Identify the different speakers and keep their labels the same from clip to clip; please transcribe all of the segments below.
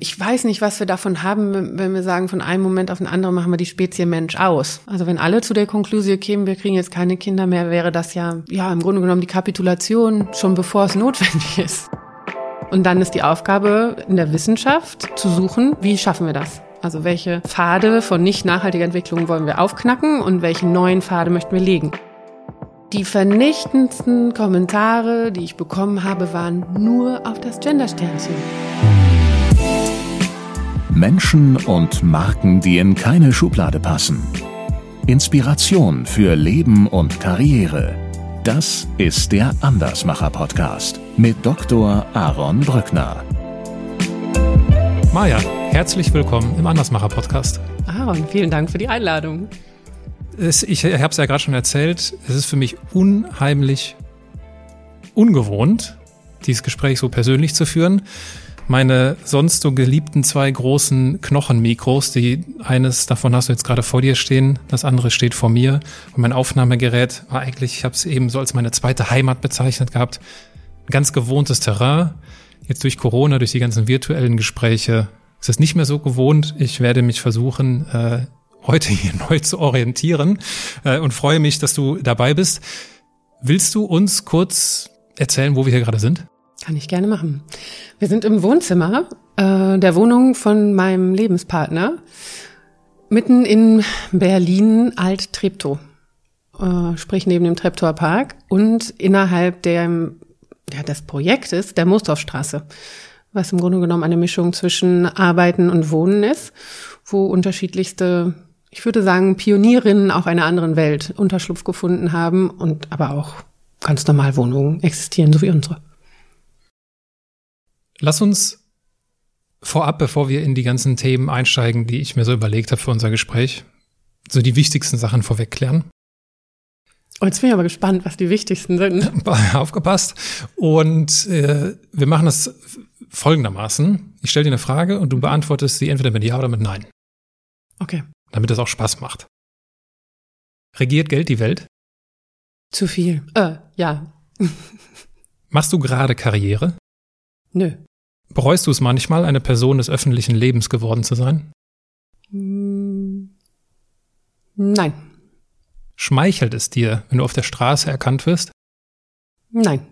Speaker 1: Ich weiß nicht, was wir davon haben, wenn wir sagen, von einem Moment auf den anderen machen wir die Spezie Mensch aus. Also wenn alle zu der Konklusion kämen, wir kriegen jetzt keine Kinder mehr, wäre das ja, ja, im Grunde genommen die Kapitulation, schon bevor es notwendig ist. Und dann ist die Aufgabe in der Wissenschaft zu suchen, wie schaffen wir das? Also welche Pfade von nicht nachhaltiger Entwicklung wollen wir aufknacken und welche neuen Pfade möchten wir legen? Die vernichtendsten Kommentare, die ich bekommen habe, waren nur auf das Gendersternchen.
Speaker 2: Menschen und Marken, die in keine Schublade passen. Inspiration für Leben und Karriere. Das ist der Andersmacher Podcast mit Dr. Aaron Brückner.
Speaker 3: Maja, herzlich willkommen im Andersmacher Podcast.
Speaker 1: Aaron, vielen Dank für die Einladung.
Speaker 3: Es, ich habe es ja gerade schon erzählt, es ist für mich unheimlich ungewohnt, dieses Gespräch so persönlich zu führen meine sonst so geliebten zwei großen Knochenmikros, die eines davon hast du jetzt gerade vor dir stehen, das andere steht vor mir. Und mein Aufnahmegerät war eigentlich, ich habe es eben so als meine zweite Heimat bezeichnet gehabt, ganz gewohntes Terrain. Jetzt durch Corona, durch die ganzen virtuellen Gespräche ist es nicht mehr so gewohnt. Ich werde mich versuchen, äh, heute hier neu zu orientieren äh, und freue mich, dass du dabei bist. Willst du uns kurz erzählen, wo wir hier gerade sind?
Speaker 1: Kann ich gerne machen. Wir sind im Wohnzimmer äh, der Wohnung von meinem Lebenspartner, mitten in Berlin Alt-Treptow, äh, sprich neben dem Treptower Park und innerhalb der, ja, des Projektes der Moosdorfstraße, was im Grunde genommen eine Mischung zwischen Arbeiten und Wohnen ist, wo unterschiedlichste, ich würde sagen, Pionierinnen auch einer anderen Welt Unterschlupf gefunden haben und aber auch ganz normal Wohnungen existieren, so wie unsere.
Speaker 3: Lass uns vorab, bevor wir in die ganzen Themen einsteigen, die ich mir so überlegt habe für unser Gespräch, so die wichtigsten Sachen vorweg klären.
Speaker 1: Oh, jetzt bin ich aber gespannt, was die wichtigsten sind.
Speaker 3: Aufgepasst. Und äh, wir machen das folgendermaßen. Ich stelle dir eine Frage und du beantwortest sie entweder mit Ja oder mit Nein.
Speaker 1: Okay.
Speaker 3: Damit es auch Spaß macht. Regiert Geld die Welt?
Speaker 1: Zu viel. Äh, ja.
Speaker 3: Machst du gerade Karriere?
Speaker 1: Nö.
Speaker 3: Bereust du es manchmal, eine Person des öffentlichen Lebens geworden zu sein?
Speaker 1: Hm. Nein.
Speaker 3: Schmeichelt es dir, wenn du auf der Straße erkannt wirst?
Speaker 1: Nein.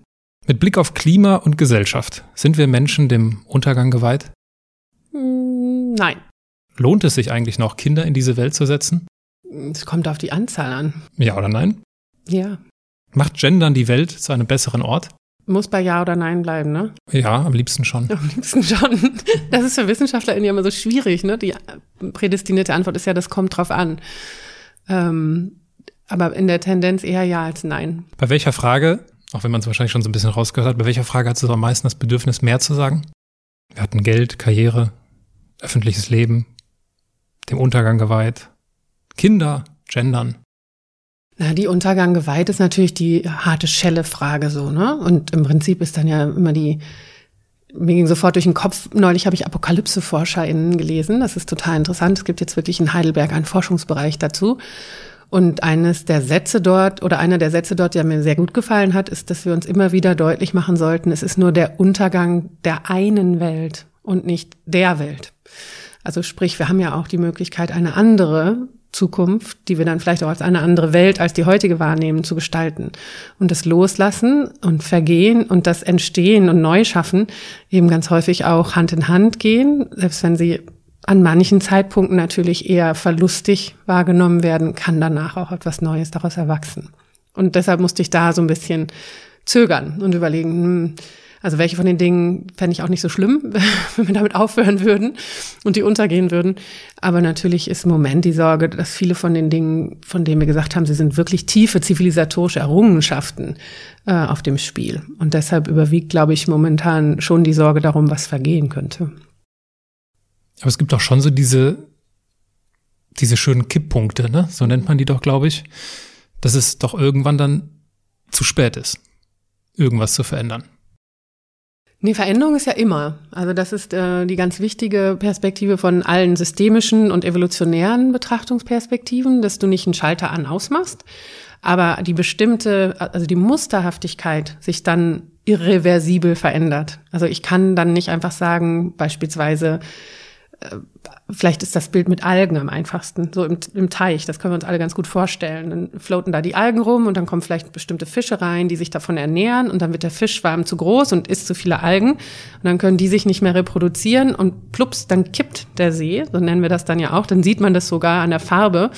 Speaker 3: Mit Blick auf Klima und Gesellschaft, sind wir Menschen dem Untergang geweiht?
Speaker 1: Hm, nein.
Speaker 3: Lohnt es sich eigentlich noch, Kinder in diese Welt zu setzen?
Speaker 1: Es kommt auf die Anzahl an.
Speaker 3: Ja oder nein?
Speaker 1: Ja.
Speaker 3: Macht Gendern die Welt zu einem besseren Ort?
Speaker 1: Muss bei Ja oder Nein bleiben, ne?
Speaker 3: Ja, am liebsten schon.
Speaker 1: Am liebsten schon. Das ist für WissenschaftlerInnen ja immer so schwierig, ne? Die prädestinierte Antwort ist ja, das kommt drauf an. Ähm, aber in der Tendenz eher Ja als Nein.
Speaker 3: Bei welcher Frage, auch wenn man es wahrscheinlich schon so ein bisschen rausgehört hat, bei welcher Frage hat es am meisten das Bedürfnis, mehr zu sagen? Wir hatten Geld, Karriere, öffentliches Leben, dem Untergang geweiht, Kinder, Gendern.
Speaker 1: Na, die Untergang geweiht ist natürlich die harte Schelle-Frage so, ne? Und im Prinzip ist dann ja immer die, mir ging sofort durch den Kopf, neulich habe ich Apokalypse-ForscherInnen gelesen. Das ist total interessant. Es gibt jetzt wirklich in Heidelberg einen Forschungsbereich dazu. Und eines der Sätze dort oder einer der Sätze dort, der mir sehr gut gefallen hat, ist, dass wir uns immer wieder deutlich machen sollten, es ist nur der Untergang der einen Welt und nicht der Welt. Also sprich, wir haben ja auch die Möglichkeit, eine andere Zukunft, die wir dann vielleicht auch als eine andere Welt als die heutige wahrnehmen, zu gestalten. Und das Loslassen und Vergehen und das Entstehen und Neuschaffen eben ganz häufig auch Hand in Hand gehen, selbst wenn sie an manchen Zeitpunkten natürlich eher verlustig wahrgenommen werden, kann danach auch etwas Neues daraus erwachsen. Und deshalb musste ich da so ein bisschen zögern und überlegen, hm, also welche von den Dingen fände ich auch nicht so schlimm, wenn wir damit aufhören würden und die untergehen würden. Aber natürlich ist im Moment die Sorge, dass viele von den Dingen, von denen wir gesagt haben, sie sind wirklich tiefe zivilisatorische Errungenschaften äh, auf dem Spiel. Und deshalb überwiegt, glaube ich, momentan schon die Sorge darum, was vergehen könnte.
Speaker 3: Aber es gibt auch schon so diese, diese schönen Kipppunkte, ne? So nennt man die doch, glaube ich, dass es doch irgendwann dann zu spät ist, irgendwas zu verändern.
Speaker 1: Nee, Veränderung ist ja immer. Also das ist äh, die ganz wichtige Perspektive von allen systemischen und evolutionären Betrachtungsperspektiven, dass du nicht einen Schalter an ausmachst, aber die bestimmte, also die Musterhaftigkeit sich dann irreversibel verändert. Also ich kann dann nicht einfach sagen, beispielsweise, vielleicht ist das Bild mit Algen am einfachsten, so im, im, Teich, das können wir uns alle ganz gut vorstellen. Dann floaten da die Algen rum und dann kommen vielleicht bestimmte Fische rein, die sich davon ernähren und dann wird der Fischschwarm zu groß und isst zu viele Algen und dann können die sich nicht mehr reproduzieren und plups, dann kippt der See, so nennen wir das dann ja auch, dann sieht man das sogar an der Farbe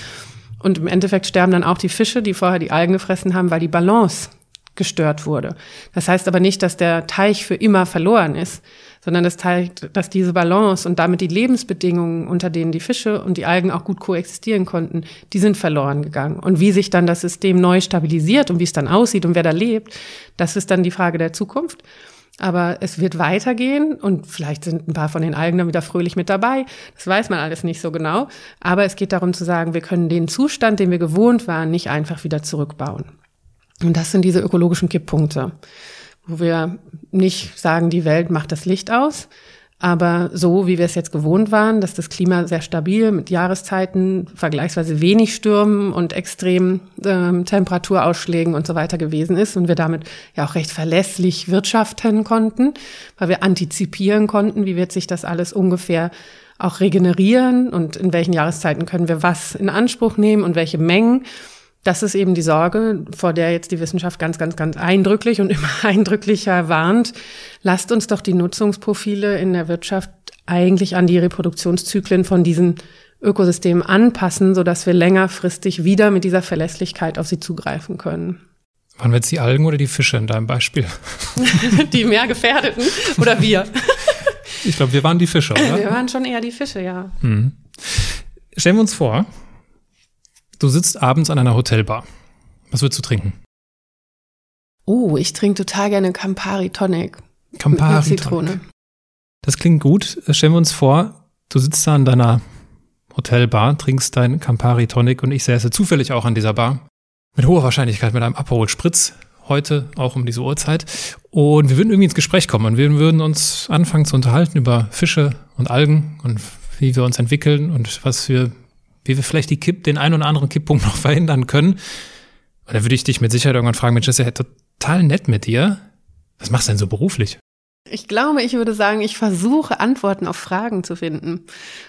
Speaker 1: und im Endeffekt sterben dann auch die Fische, die vorher die Algen gefressen haben, weil die Balance gestört wurde. Das heißt aber nicht, dass der Teich für immer verloren ist, sondern das zeigt, dass diese Balance und damit die Lebensbedingungen, unter denen die Fische und die Algen auch gut koexistieren konnten, die sind verloren gegangen. Und wie sich dann das System neu stabilisiert und wie es dann aussieht und wer da lebt, das ist dann die Frage der Zukunft. Aber es wird weitergehen und vielleicht sind ein paar von den Algen dann wieder fröhlich mit dabei. Das weiß man alles nicht so genau. Aber es geht darum zu sagen, wir können den Zustand, den wir gewohnt waren, nicht einfach wieder zurückbauen. Und das sind diese ökologischen Kipppunkte wo wir nicht sagen, die Welt macht das Licht aus, aber so, wie wir es jetzt gewohnt waren, dass das Klima sehr stabil mit Jahreszeiten, vergleichsweise wenig Stürmen und extremen ähm, Temperaturausschlägen und so weiter gewesen ist und wir damit ja auch recht verlässlich wirtschaften konnten, weil wir antizipieren konnten, wie wird sich das alles ungefähr auch regenerieren und in welchen Jahreszeiten können wir was in Anspruch nehmen und welche Mengen. Das ist eben die Sorge, vor der jetzt die Wissenschaft ganz, ganz, ganz eindrücklich und immer eindrücklicher warnt. Lasst uns doch die Nutzungsprofile in der Wirtschaft eigentlich an die Reproduktionszyklen von diesen Ökosystemen anpassen, sodass wir längerfristig wieder mit dieser Verlässlichkeit auf sie zugreifen können.
Speaker 3: Waren wir jetzt die Algen oder die Fische in deinem Beispiel?
Speaker 1: die mehr gefährdeten oder wir?
Speaker 3: ich glaube, wir waren die Fische, oder?
Speaker 1: Wir waren schon eher die Fische, ja.
Speaker 3: Hm. Stellen wir uns vor, Du sitzt abends an einer Hotelbar. Was würdest du trinken?
Speaker 1: Oh, ich trinke total gerne Campari Tonic.
Speaker 3: Campari mit Zitrone. Tonic. Das klingt gut. Stellen wir uns vor, du sitzt da an deiner Hotelbar, trinkst dein Campari Tonic und ich säße zufällig auch an dieser Bar. Mit hoher Wahrscheinlichkeit mit einem Aperol Spritz. Heute auch um diese Uhrzeit. Und wir würden irgendwie ins Gespräch kommen und wir würden uns anfangen zu unterhalten über Fische und Algen und wie wir uns entwickeln und was wir wie wir vielleicht die Kipp, den einen oder anderen Kipppunkt noch verhindern können. Und dann würde ich dich mit Sicherheit irgendwann fragen, Mensch, das ist ja total nett mit dir. Was machst du denn so beruflich?
Speaker 1: Ich glaube, ich würde sagen, ich versuche Antworten auf Fragen zu finden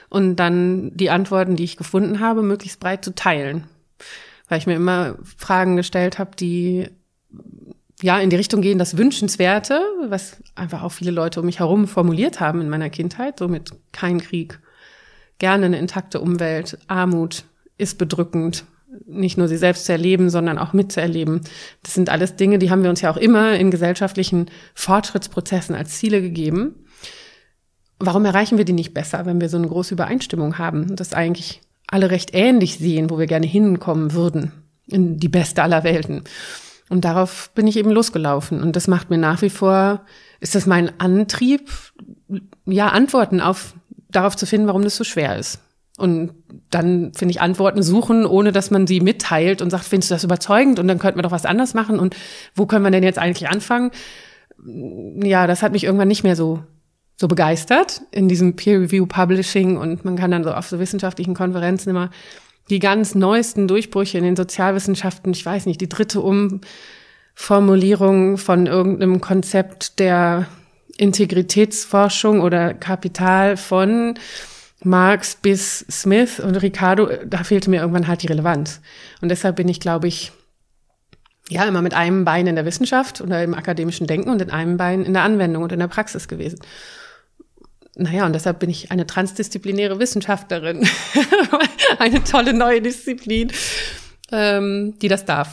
Speaker 1: und dann die Antworten, die ich gefunden habe, möglichst breit zu teilen. Weil ich mir immer Fragen gestellt habe, die ja in die Richtung gehen, das Wünschenswerte, was einfach auch viele Leute um mich herum formuliert haben in meiner Kindheit, so mit kein Krieg, gerne eine intakte Umwelt. Armut ist bedrückend, nicht nur sie selbst zu erleben, sondern auch mitzuerleben. Das sind alles Dinge, die haben wir uns ja auch immer in gesellschaftlichen Fortschrittsprozessen als Ziele gegeben. Warum erreichen wir die nicht besser, wenn wir so eine große Übereinstimmung haben und das eigentlich alle recht ähnlich sehen, wo wir gerne hinkommen würden, in die beste aller Welten? Und darauf bin ich eben losgelaufen. Und das macht mir nach wie vor, ist das mein Antrieb, ja, Antworten auf darauf zu finden, warum das so schwer ist. Und dann finde ich Antworten suchen, ohne dass man sie mitteilt und sagt, findest du das überzeugend? Und dann könnten wir doch was anderes machen. Und wo können wir denn jetzt eigentlich anfangen? Ja, das hat mich irgendwann nicht mehr so so begeistert in diesem Peer Review Publishing und man kann dann so auf so wissenschaftlichen Konferenzen immer die ganz neuesten Durchbrüche in den Sozialwissenschaften, ich weiß nicht, die dritte Umformulierung von irgendeinem Konzept der Integritätsforschung oder Kapital von Marx bis Smith und Ricardo, da fehlte mir irgendwann halt die Relevanz. Und deshalb bin ich, glaube ich, ja, immer mit einem Bein in der Wissenschaft oder im akademischen Denken und in einem Bein in der Anwendung und in der Praxis gewesen. Naja, und deshalb bin ich eine transdisziplinäre Wissenschaftlerin. eine tolle neue Disziplin, ähm, die das darf.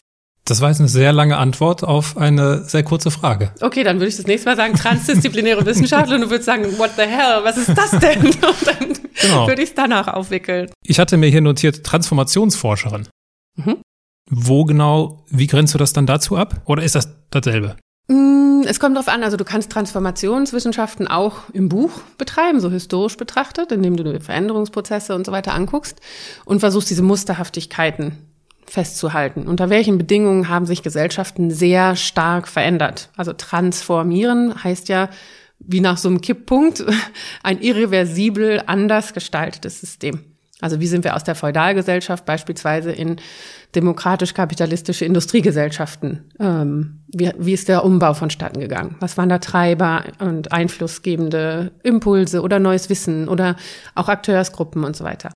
Speaker 3: Das war jetzt eine sehr lange Antwort auf eine sehr kurze Frage.
Speaker 1: Okay, dann würde ich das nächste Mal sagen, transdisziplinäre Wissenschaftler und du würdest sagen, what the hell, was ist das denn? Und dann genau. würde ich es danach aufwickeln.
Speaker 3: Ich hatte mir hier notiert, Transformationsforscherin. Mhm. Wo genau, wie grenzt du das dann dazu ab? Oder ist das dasselbe?
Speaker 1: Mm, es kommt darauf an, also du kannst Transformationswissenschaften auch im Buch betreiben, so historisch betrachtet, indem du Veränderungsprozesse und so weiter anguckst und versuchst diese Musterhaftigkeiten festzuhalten. Unter welchen Bedingungen haben sich Gesellschaften sehr stark verändert? Also transformieren heißt ja, wie nach so einem Kipppunkt, ein irreversibel anders gestaltetes System. Also wie sind wir aus der Feudalgesellschaft beispielsweise in demokratisch-kapitalistische Industriegesellschaften? Ähm, wie, wie ist der Umbau vonstatten gegangen? Was waren da Treiber und einflussgebende Impulse oder neues Wissen oder auch Akteursgruppen und so weiter?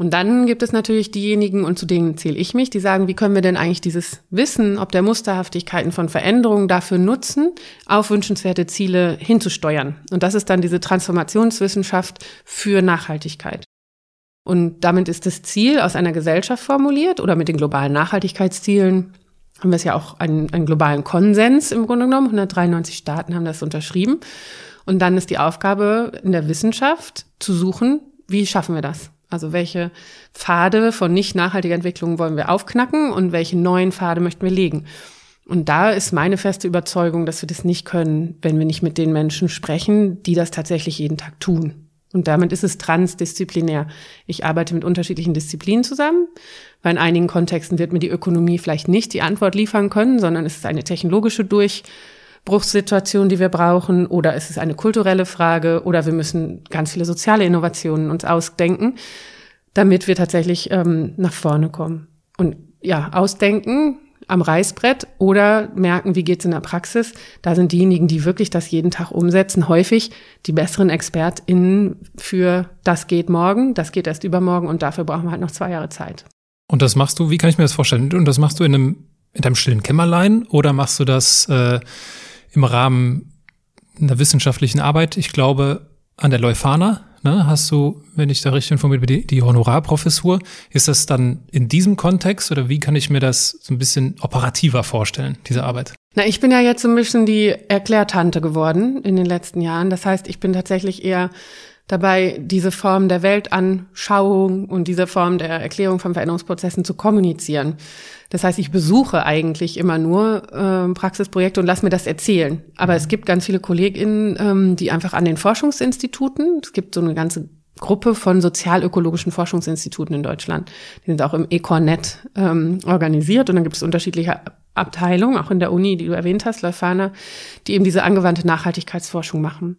Speaker 1: Und dann gibt es natürlich diejenigen, und zu denen zähle ich mich, die sagen, wie können wir denn eigentlich dieses Wissen, ob der Musterhaftigkeiten von Veränderungen dafür nutzen, auf wünschenswerte Ziele hinzusteuern. Und das ist dann diese Transformationswissenschaft für Nachhaltigkeit. Und damit ist das Ziel aus einer Gesellschaft formuliert oder mit den globalen Nachhaltigkeitszielen haben wir es ja auch einen, einen globalen Konsens im Grunde genommen. 193 Staaten haben das unterschrieben. Und dann ist die Aufgabe in der Wissenschaft zu suchen, wie schaffen wir das? Also welche Pfade von nicht nachhaltiger Entwicklung wollen wir aufknacken und welche neuen Pfade möchten wir legen? Und da ist meine feste Überzeugung, dass wir das nicht können, wenn wir nicht mit den Menschen sprechen, die das tatsächlich jeden Tag tun. Und damit ist es transdisziplinär. Ich arbeite mit unterschiedlichen Disziplinen zusammen, weil in einigen Kontexten wird mir die Ökonomie vielleicht nicht die Antwort liefern können, sondern es ist eine technologische Durchbruchssituation, die wir brauchen, oder es ist eine kulturelle Frage, oder wir müssen ganz viele soziale Innovationen uns ausdenken, damit wir tatsächlich ähm, nach vorne kommen. Und ja, ausdenken am Reißbrett oder merken, wie geht's in der Praxis. Da sind diejenigen, die wirklich das jeden Tag umsetzen, häufig die besseren ExpertInnen für das geht morgen, das geht erst übermorgen und dafür brauchen wir halt noch zwei Jahre Zeit.
Speaker 3: Und das machst du, wie kann ich mir das vorstellen? Und das machst du in einem, in deinem stillen Kämmerlein oder machst du das äh, im Rahmen einer wissenschaftlichen Arbeit? Ich glaube, an der Leuphana ne, hast du, wenn ich da richtig informiert bin, die, die Honorarprofessur. Ist das dann in diesem Kontext oder wie kann ich mir das so ein bisschen operativer vorstellen, diese Arbeit?
Speaker 1: Na, ich bin ja jetzt so ein bisschen die Erklärtante geworden in den letzten Jahren. Das heißt, ich bin tatsächlich eher dabei, diese Form der Weltanschauung und diese Form der Erklärung von Veränderungsprozessen zu kommunizieren. Das heißt, ich besuche eigentlich immer nur äh, Praxisprojekte und lass mir das erzählen. Aber es gibt ganz viele KollegInnen, ähm, die einfach an den Forschungsinstituten, es gibt so eine ganze Gruppe von sozialökologischen Forschungsinstituten in Deutschland. Die sind auch im Ecornet ähm, organisiert und dann gibt es unterschiedliche Abteilungen, auch in der Uni, die du erwähnt hast, Leuphana, die eben diese angewandte Nachhaltigkeitsforschung machen.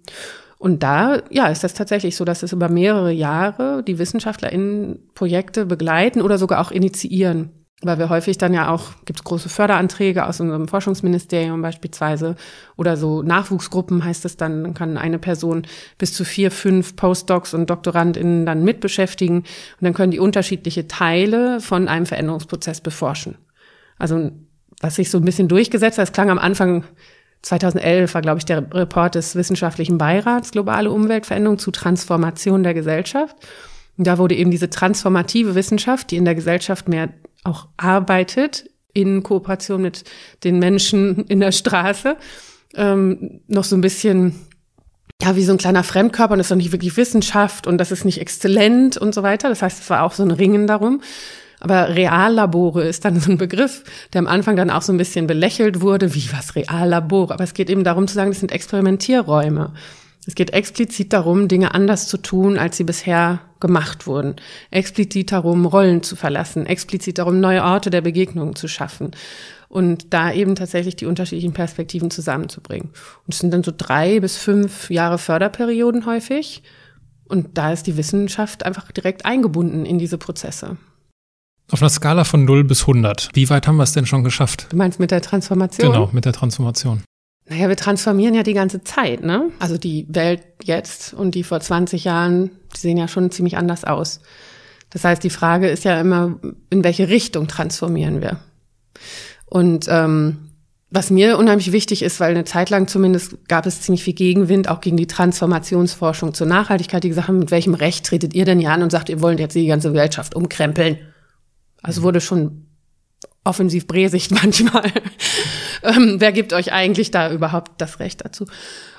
Speaker 1: Und da, ja, ist das tatsächlich so, dass es über mehrere Jahre die WissenschaftlerInnen Projekte begleiten oder sogar auch initiieren. Weil wir häufig dann ja auch, gibt es große Förderanträge aus unserem Forschungsministerium beispielsweise oder so Nachwuchsgruppen heißt es dann, dann kann eine Person bis zu vier, fünf Postdocs und DoktorandInnen dann mitbeschäftigen und dann können die unterschiedliche Teile von einem Veränderungsprozess beforschen. Also was sich so ein bisschen durchgesetzt hat, es klang am Anfang 2011 war, glaube ich, der Report des Wissenschaftlichen Beirats Globale Umweltveränderung zu Transformation der Gesellschaft. Und da wurde eben diese transformative Wissenschaft, die in der Gesellschaft mehr auch arbeitet, in Kooperation mit den Menschen in der Straße, ähm, noch so ein bisschen ja, wie so ein kleiner Fremdkörper und das ist doch nicht wirklich Wissenschaft und das ist nicht exzellent und so weiter. Das heißt, es war auch so ein Ringen darum. Aber Reallabore ist dann so ein Begriff, der am Anfang dann auch so ein bisschen belächelt wurde, wie was Reallabore. Aber es geht eben darum zu sagen, das sind Experimentierräume. Es geht explizit darum, Dinge anders zu tun, als sie bisher gemacht wurden. Explizit darum, Rollen zu verlassen. Explizit darum, neue Orte der Begegnung zu schaffen. Und da eben tatsächlich die unterschiedlichen Perspektiven zusammenzubringen. Und es sind dann so drei bis fünf Jahre Förderperioden häufig. Und da ist die Wissenschaft einfach direkt eingebunden in diese Prozesse.
Speaker 3: Auf einer Skala von 0 bis 100, wie weit haben wir es denn schon geschafft?
Speaker 1: Du meinst mit der Transformation?
Speaker 3: Genau, mit der Transformation.
Speaker 1: Naja, wir transformieren ja die ganze Zeit, ne? Also die Welt jetzt und die vor 20 Jahren, die sehen ja schon ziemlich anders aus. Das heißt, die Frage ist ja immer, in welche Richtung transformieren wir? Und ähm, was mir unheimlich wichtig ist, weil eine Zeit lang zumindest gab es ziemlich viel Gegenwind, auch gegen die Transformationsforschung zur Nachhaltigkeit, die gesagt haben, mit welchem Recht tretet ihr denn hier an und sagt, ihr wollt jetzt die ganze Gesellschaft umkrempeln? Also wurde schon offensiv bräsig manchmal. ähm, wer gibt euch eigentlich da überhaupt das Recht dazu?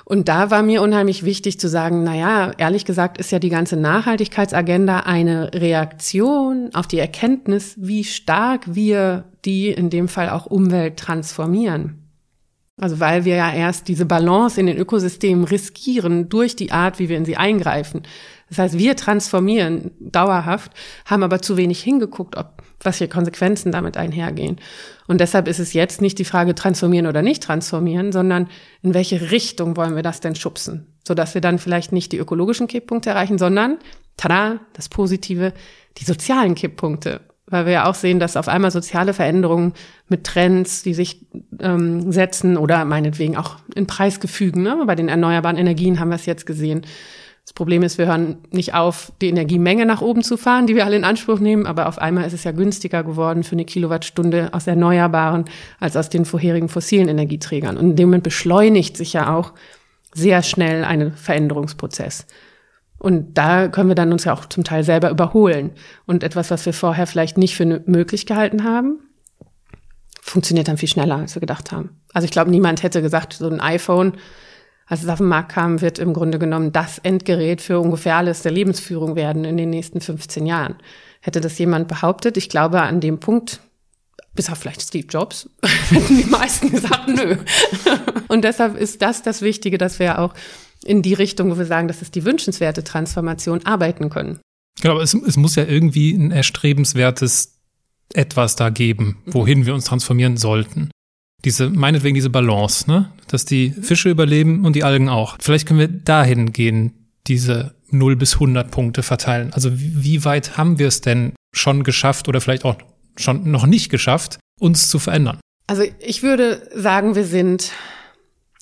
Speaker 1: Und da war mir unheimlich wichtig zu sagen, na ja, ehrlich gesagt ist ja die ganze Nachhaltigkeitsagenda eine Reaktion auf die Erkenntnis, wie stark wir die in dem Fall auch Umwelt transformieren. Also weil wir ja erst diese Balance in den Ökosystemen riskieren durch die Art, wie wir in sie eingreifen. Das heißt, wir transformieren dauerhaft, haben aber zu wenig hingeguckt, ob was für Konsequenzen damit einhergehen. Und deshalb ist es jetzt nicht die Frage transformieren oder nicht transformieren, sondern in welche Richtung wollen wir das denn schubsen, sodass wir dann vielleicht nicht die ökologischen Kipppunkte erreichen, sondern tada, das Positive, die sozialen Kipppunkte. Weil wir ja auch sehen, dass auf einmal soziale Veränderungen mit Trends, die sich ähm, setzen oder meinetwegen auch in Preisgefügen, ne? bei den erneuerbaren Energien haben wir es jetzt gesehen, das Problem ist, wir hören nicht auf, die Energiemenge nach oben zu fahren, die wir alle in Anspruch nehmen, aber auf einmal ist es ja günstiger geworden für eine Kilowattstunde aus Erneuerbaren als aus den vorherigen fossilen Energieträgern. Und in dem Moment beschleunigt sich ja auch sehr schnell ein Veränderungsprozess. Und da können wir dann uns ja auch zum Teil selber überholen. Und etwas, was wir vorher vielleicht nicht für möglich gehalten haben, funktioniert dann viel schneller, als wir gedacht haben. Also ich glaube, niemand hätte gesagt, so ein iPhone als es auf den Markt kam, wird im Grunde genommen das Endgerät für ungefähr alles der Lebensführung werden in den nächsten 15 Jahren. Hätte das jemand behauptet, ich glaube, an dem Punkt, bis auf vielleicht Steve Jobs, hätten die meisten gesagt, nö. Und deshalb ist das das Wichtige, dass wir auch in die Richtung, wo wir sagen, das ist die wünschenswerte Transformation, arbeiten können.
Speaker 3: Genau, es, es muss ja irgendwie ein erstrebenswertes etwas da geben, wohin wir uns transformieren sollten diese, meinetwegen diese Balance, ne? Dass die Fische überleben und die Algen auch. Vielleicht können wir dahin gehen, diese 0 bis 100 Punkte verteilen. Also wie weit haben wir es denn schon geschafft oder vielleicht auch schon noch nicht geschafft, uns zu verändern?
Speaker 1: Also ich würde sagen, wir sind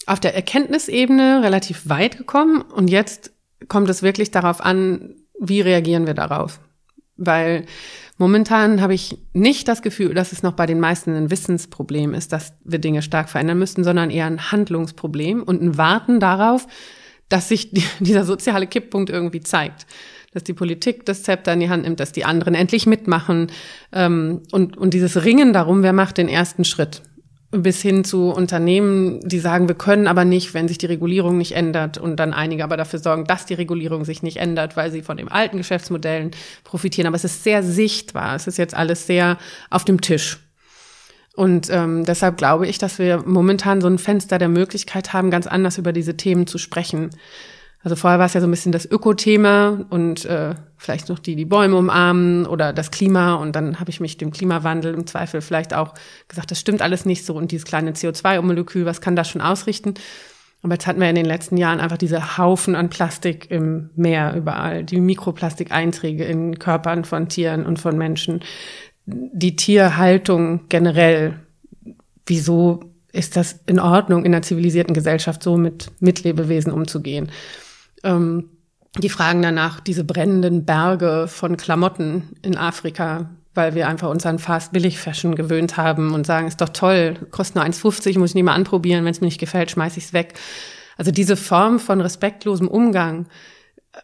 Speaker 1: auf der Erkenntnisebene relativ weit gekommen und jetzt kommt es wirklich darauf an, wie reagieren wir darauf. Weil Momentan habe ich nicht das Gefühl, dass es noch bei den meisten ein Wissensproblem ist, dass wir Dinge stark verändern müssten, sondern eher ein Handlungsproblem und ein Warten darauf, dass sich dieser soziale Kipppunkt irgendwie zeigt. Dass die Politik das Zepter in die Hand nimmt, dass die anderen endlich mitmachen ähm, und, und dieses Ringen darum, wer macht den ersten Schritt bis hin zu Unternehmen, die sagen, wir können aber nicht, wenn sich die Regulierung nicht ändert und dann einige aber dafür sorgen, dass die Regulierung sich nicht ändert, weil sie von den alten Geschäftsmodellen profitieren. Aber es ist sehr sichtbar. Es ist jetzt alles sehr auf dem Tisch. Und ähm, deshalb glaube ich, dass wir momentan so ein Fenster der Möglichkeit haben, ganz anders über diese Themen zu sprechen. Also vorher war es ja so ein bisschen das Öko-Thema und äh, vielleicht noch die, die Bäume umarmen oder das Klima. Und dann habe ich mich dem Klimawandel im Zweifel vielleicht auch gesagt, das stimmt alles nicht so. Und dieses kleine CO2-Molekül, was kann das schon ausrichten? Aber jetzt hatten wir in den letzten Jahren einfach diese Haufen an Plastik im Meer überall, die Mikroplastikeinträge in Körpern von Tieren und von Menschen, die Tierhaltung generell. Wieso ist das in Ordnung, in einer zivilisierten Gesellschaft so mit Mitlebewesen umzugehen? Ähm, die fragen danach diese brennenden Berge von Klamotten in Afrika, weil wir einfach uns an Fast Billig Fashion gewöhnt haben und sagen, ist doch toll, kostet nur 1,50, muss ich nie mal anprobieren, wenn es mir nicht gefällt, schmeiß ich's weg. Also diese Form von respektlosem Umgang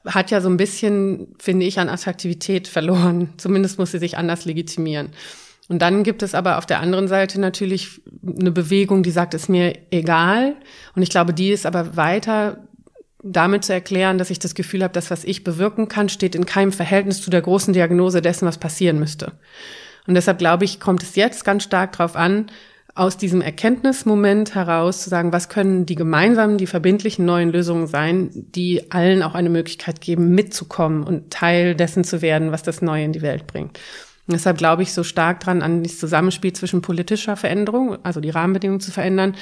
Speaker 1: hat ja so ein bisschen, finde ich, an Attraktivität verloren. Zumindest muss sie sich anders legitimieren. Und dann gibt es aber auf der anderen Seite natürlich eine Bewegung, die sagt, ist mir egal. Und ich glaube, die ist aber weiter damit zu erklären, dass ich das Gefühl habe, dass was ich bewirken kann, steht in keinem Verhältnis zu der großen Diagnose dessen, was passieren müsste. Und deshalb glaube ich, kommt es jetzt ganz stark darauf an, aus diesem Erkenntnismoment heraus zu sagen, was können die gemeinsamen, die verbindlichen neuen Lösungen sein, die allen auch eine Möglichkeit geben, mitzukommen und Teil dessen zu werden, was das Neue in die Welt bringt. Und deshalb glaube ich so stark dran an das Zusammenspiel zwischen politischer Veränderung, also die Rahmenbedingungen zu verändern,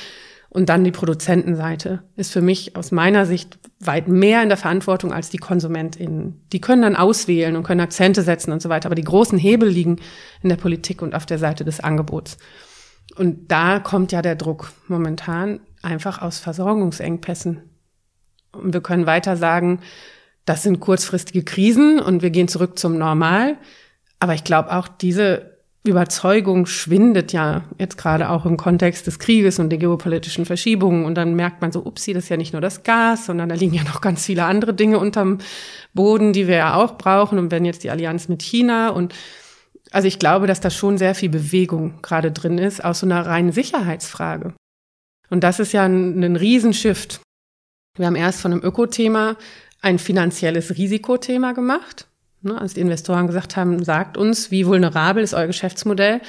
Speaker 1: und dann die Produzentenseite ist für mich aus meiner Sicht weit mehr in der Verantwortung als die KonsumentInnen. Die können dann auswählen und können Akzente setzen und so weiter, aber die großen Hebel liegen in der Politik und auf der Seite des Angebots. Und da kommt ja der Druck momentan einfach aus Versorgungsengpässen. Und wir können weiter sagen, das sind kurzfristige Krisen und wir gehen zurück zum Normal. Aber ich glaube auch diese Überzeugung schwindet ja jetzt gerade auch im Kontext des Krieges und der geopolitischen Verschiebungen. Und dann merkt man so, upsie, das ist ja nicht nur das Gas, sondern da liegen ja noch ganz viele andere Dinge unterm Boden, die wir ja auch brauchen. Und wenn jetzt die Allianz mit China und also ich glaube, dass da schon sehr viel Bewegung gerade drin ist, aus so einer reinen Sicherheitsfrage. Und das ist ja ein, ein Riesenshift. Wir haben erst von einem Ökothema ein finanzielles Risikothema gemacht. Ne, als die Investoren gesagt haben, sagt uns, wie vulnerabel ist euer Geschäftsmodell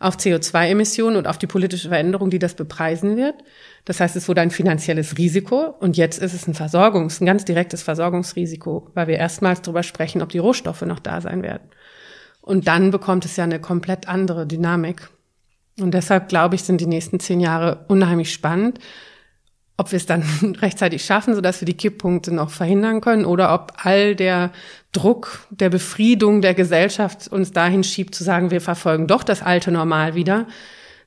Speaker 1: auf CO2-Emissionen und auf die politische Veränderung, die das bepreisen wird. Das heißt, es wurde ein finanzielles Risiko und jetzt ist es ein Versorgungs-, ein ganz direktes Versorgungsrisiko, weil wir erstmals darüber sprechen, ob die Rohstoffe noch da sein werden. Und dann bekommt es ja eine komplett andere Dynamik. Und deshalb glaube ich, sind die nächsten zehn Jahre unheimlich spannend. Ob wir es dann rechtzeitig schaffen, sodass wir die Kipppunkte noch verhindern können oder ob all der Druck der Befriedung der Gesellschaft uns dahin schiebt zu sagen, wir verfolgen doch das alte Normal wieder.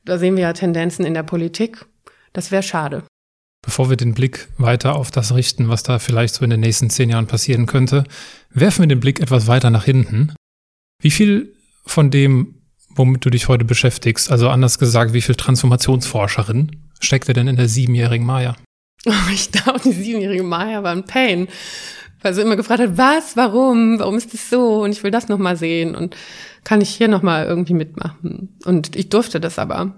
Speaker 1: Da sehen wir ja Tendenzen in der Politik. Das wäre schade.
Speaker 3: Bevor wir den Blick weiter auf das richten, was da vielleicht so in den nächsten zehn Jahren passieren könnte, werfen wir den Blick etwas weiter nach hinten. Wie viel von dem, womit du dich heute beschäftigst, also anders gesagt, wie viel Transformationsforscherin steckte denn in der siebenjährigen Maya?
Speaker 1: Ich glaube, die siebenjährige Maya war ein Pain, weil sie immer gefragt hat, was, warum, warum ist das so und ich will das nochmal sehen und kann ich hier nochmal irgendwie mitmachen. Und ich durfte das aber.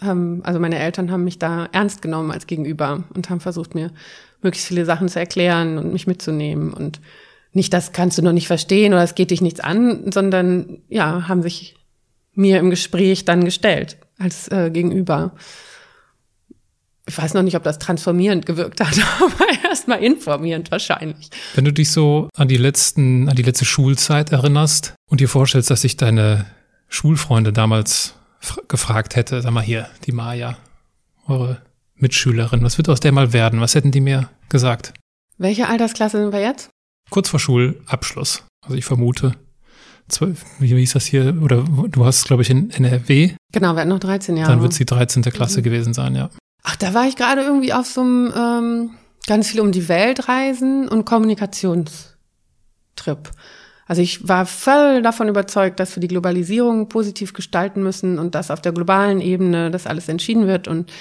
Speaker 1: Also meine Eltern haben mich da ernst genommen als Gegenüber und haben versucht, mir möglichst viele Sachen zu erklären und mich mitzunehmen und nicht, das kannst du noch nicht verstehen oder es geht dich nichts an, sondern ja, haben sich mir im Gespräch dann gestellt als äh, Gegenüber ich weiß noch nicht, ob das transformierend gewirkt hat, aber erstmal informierend wahrscheinlich.
Speaker 3: Wenn du dich so an die letzten, an die letzte Schulzeit erinnerst und dir vorstellst, dass sich deine Schulfreunde damals gefragt hätte, sag mal hier, die Maya, eure Mitschülerin, was wird aus der mal werden? Was hätten die mir gesagt?
Speaker 1: Welche Altersklasse sind wir jetzt?
Speaker 3: Kurz vor Schulabschluss. Also ich vermute, zwölf, wie hieß das hier? Oder du hast, glaube ich, in NRW.
Speaker 1: Genau, wir hatten noch 13 Jahre.
Speaker 3: Dann wird es die 13. Klasse mhm. gewesen sein, ja.
Speaker 1: Ach, da war ich gerade irgendwie auf so einem ähm, ganz viel um die Welt reisen und Kommunikationstrip. Also ich war voll davon überzeugt, dass wir die Globalisierung positiv gestalten müssen und dass auf der globalen Ebene das alles entschieden wird und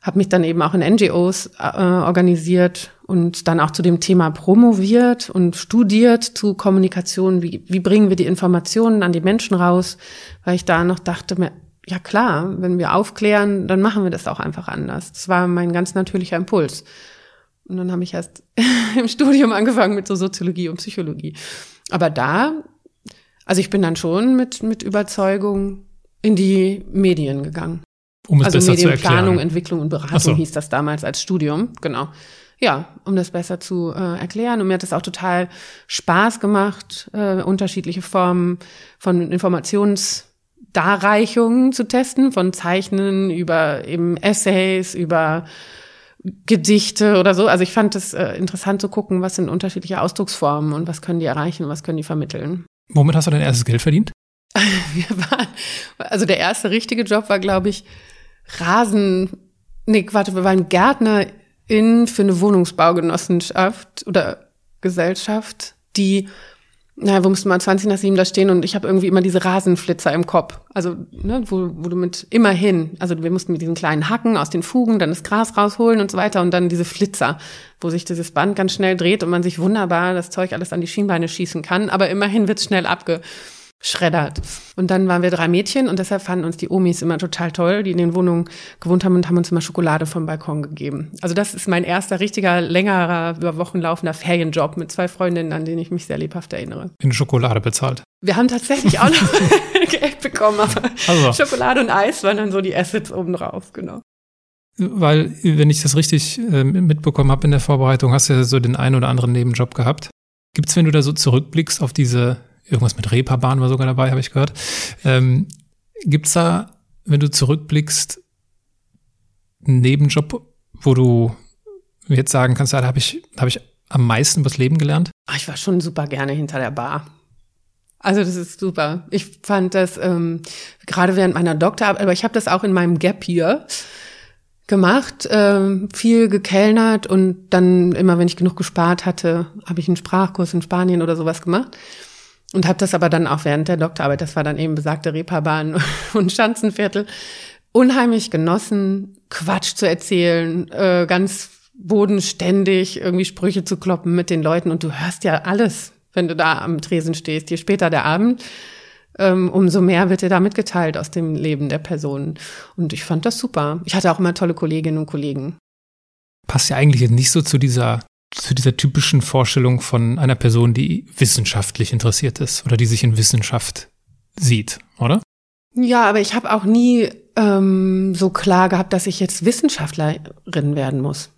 Speaker 1: habe mich dann eben auch in NGOs äh, organisiert und dann auch zu dem Thema promoviert und studiert zu Kommunikation, wie, wie bringen wir die Informationen an die Menschen raus, weil ich da noch dachte, ja klar, wenn wir aufklären, dann machen wir das auch einfach anders. Das war mein ganz natürlicher Impuls. Und dann habe ich erst im Studium angefangen mit so Soziologie und Psychologie. Aber da, also ich bin dann schon mit, mit Überzeugung in die Medien gegangen.
Speaker 3: Um es
Speaker 1: also
Speaker 3: besser
Speaker 1: Medienplanung,
Speaker 3: zu
Speaker 1: Entwicklung und Beratung so. hieß das damals als Studium, genau. Ja, um das besser zu äh, erklären. Und mir hat es auch total Spaß gemacht, äh, unterschiedliche Formen von Informations Darreichungen zu testen, von Zeichnen über eben Essays, über Gedichte oder so. Also ich fand es äh, interessant zu gucken, was sind unterschiedliche Ausdrucksformen und was können die erreichen, was können die vermitteln.
Speaker 3: Womit hast du dein erstes Geld verdient?
Speaker 1: Wir waren, also der erste richtige Job war, glaube ich, Rasen. Nee, warte, wir waren Gärtnerin für eine Wohnungsbaugenossenschaft oder Gesellschaft, die naja, wo mussten wir 20 nach 7 da stehen und ich habe irgendwie immer diese Rasenflitzer im Kopf. Also, ne, wo, wo du mit immerhin, also wir mussten mit diesen kleinen Hacken aus den Fugen dann das Gras rausholen und so weiter und dann diese Flitzer, wo sich dieses Band ganz schnell dreht und man sich wunderbar das Zeug alles an die Schienbeine schießen kann, aber immerhin wird's schnell abge schreddert. Und dann waren wir drei Mädchen und deshalb fanden uns die Omis immer total toll, die in den Wohnungen gewohnt haben und haben uns immer Schokolade vom Balkon gegeben. Also das ist mein erster richtiger, längerer, über Wochen laufender Ferienjob mit zwei Freundinnen, an denen ich mich sehr lebhaft erinnere.
Speaker 3: In Schokolade bezahlt.
Speaker 1: Wir haben tatsächlich auch noch Geld bekommen, aber also. Schokolade und Eis waren dann so die Assets obendrauf, genau.
Speaker 3: Weil, wenn ich das richtig äh, mitbekommen habe in der Vorbereitung, hast du ja so den einen oder anderen Nebenjob gehabt. Gibt's, wenn du da so zurückblickst auf diese irgendwas mit Reeperbahn war sogar dabei, habe ich gehört. Ähm, gibt's da, wenn du zurückblickst, einen Nebenjob, wo du jetzt sagen kannst, da habe ich, hab ich am meisten übers Leben gelernt?
Speaker 1: Ach, ich war schon super gerne hinter der Bar. Also das ist super. Ich fand das ähm, gerade während meiner Doktorarbeit, aber ich habe das auch in meinem Gap hier gemacht, ähm, viel gekellnert und dann immer, wenn ich genug gespart hatte, habe ich einen Sprachkurs in Spanien oder sowas gemacht. Und habe das aber dann auch während der Doktorarbeit, das war dann eben besagte Reeperbahn und Schanzenviertel, unheimlich genossen, Quatsch zu erzählen, äh, ganz bodenständig irgendwie Sprüche zu kloppen mit den Leuten. Und du hörst ja alles, wenn du da am Tresen stehst. Je später der Abend, ähm, umso mehr wird dir da mitgeteilt aus dem Leben der Person. Und ich fand das super. Ich hatte auch immer tolle Kolleginnen und Kollegen.
Speaker 3: Passt ja eigentlich nicht so zu dieser zu dieser typischen Vorstellung von einer Person, die wissenschaftlich interessiert ist oder die sich in Wissenschaft sieht, oder?
Speaker 1: Ja, aber ich habe auch nie ähm, so klar gehabt, dass ich jetzt Wissenschaftlerin werden muss.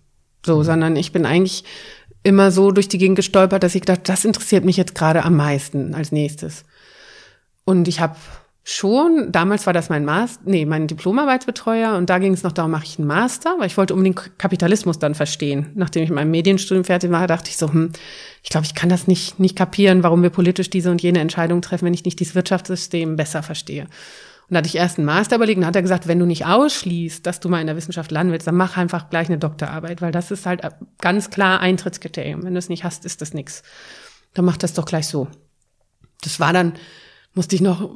Speaker 1: So, mhm. sondern ich bin eigentlich immer so durch die Gegend gestolpert, dass ich dachte, das interessiert mich jetzt gerade am meisten als nächstes. Und ich habe schon. Damals war das mein Master, nee, mein Diplomarbeitsbetreuer und da ging es noch darum, mache ich einen Master, weil ich wollte unbedingt Kapitalismus dann verstehen. Nachdem ich mein Medienstudium fertig war, dachte ich so, hm, ich glaube, ich kann das nicht, nicht kapieren, warum wir politisch diese und jene Entscheidung treffen, wenn ich nicht dieses Wirtschaftssystem besser verstehe. Und da hatte ich erst einen Master überlegt und hat er gesagt, wenn du nicht ausschließt, dass du mal in der Wissenschaft landen willst, dann mach einfach gleich eine Doktorarbeit, weil das ist halt ganz klar Eintrittskriterium. Wenn du es nicht hast, ist das nix. Dann mach das doch gleich so. Das war dann musste ich noch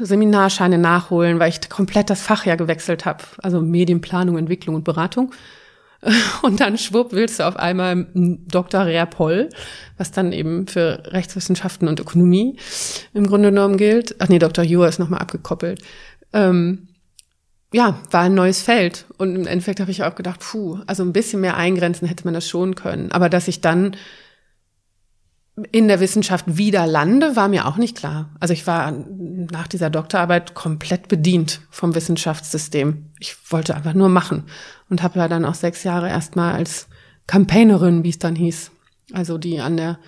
Speaker 1: Seminarscheine nachholen, weil ich komplett das Fach ja gewechselt habe. Also Medienplanung, Entwicklung und Beratung. Und dann schwupp willst du auf einmal Dr. Reapoll, was dann eben für Rechtswissenschaften und Ökonomie im Grunde genommen gilt. Ach nee, Dr. Jura ist nochmal abgekoppelt. Ähm, ja, war ein neues Feld. Und im Endeffekt habe ich auch gedacht, puh, also ein bisschen mehr eingrenzen hätte man das schon können. Aber dass ich dann in der Wissenschaft wieder lande, war mir auch nicht klar. Also ich war nach dieser Doktorarbeit komplett bedient vom Wissenschaftssystem. Ich wollte einfach nur machen und habe ja dann auch sechs Jahre erstmal als Campaignerin, wie es dann hieß, also die an der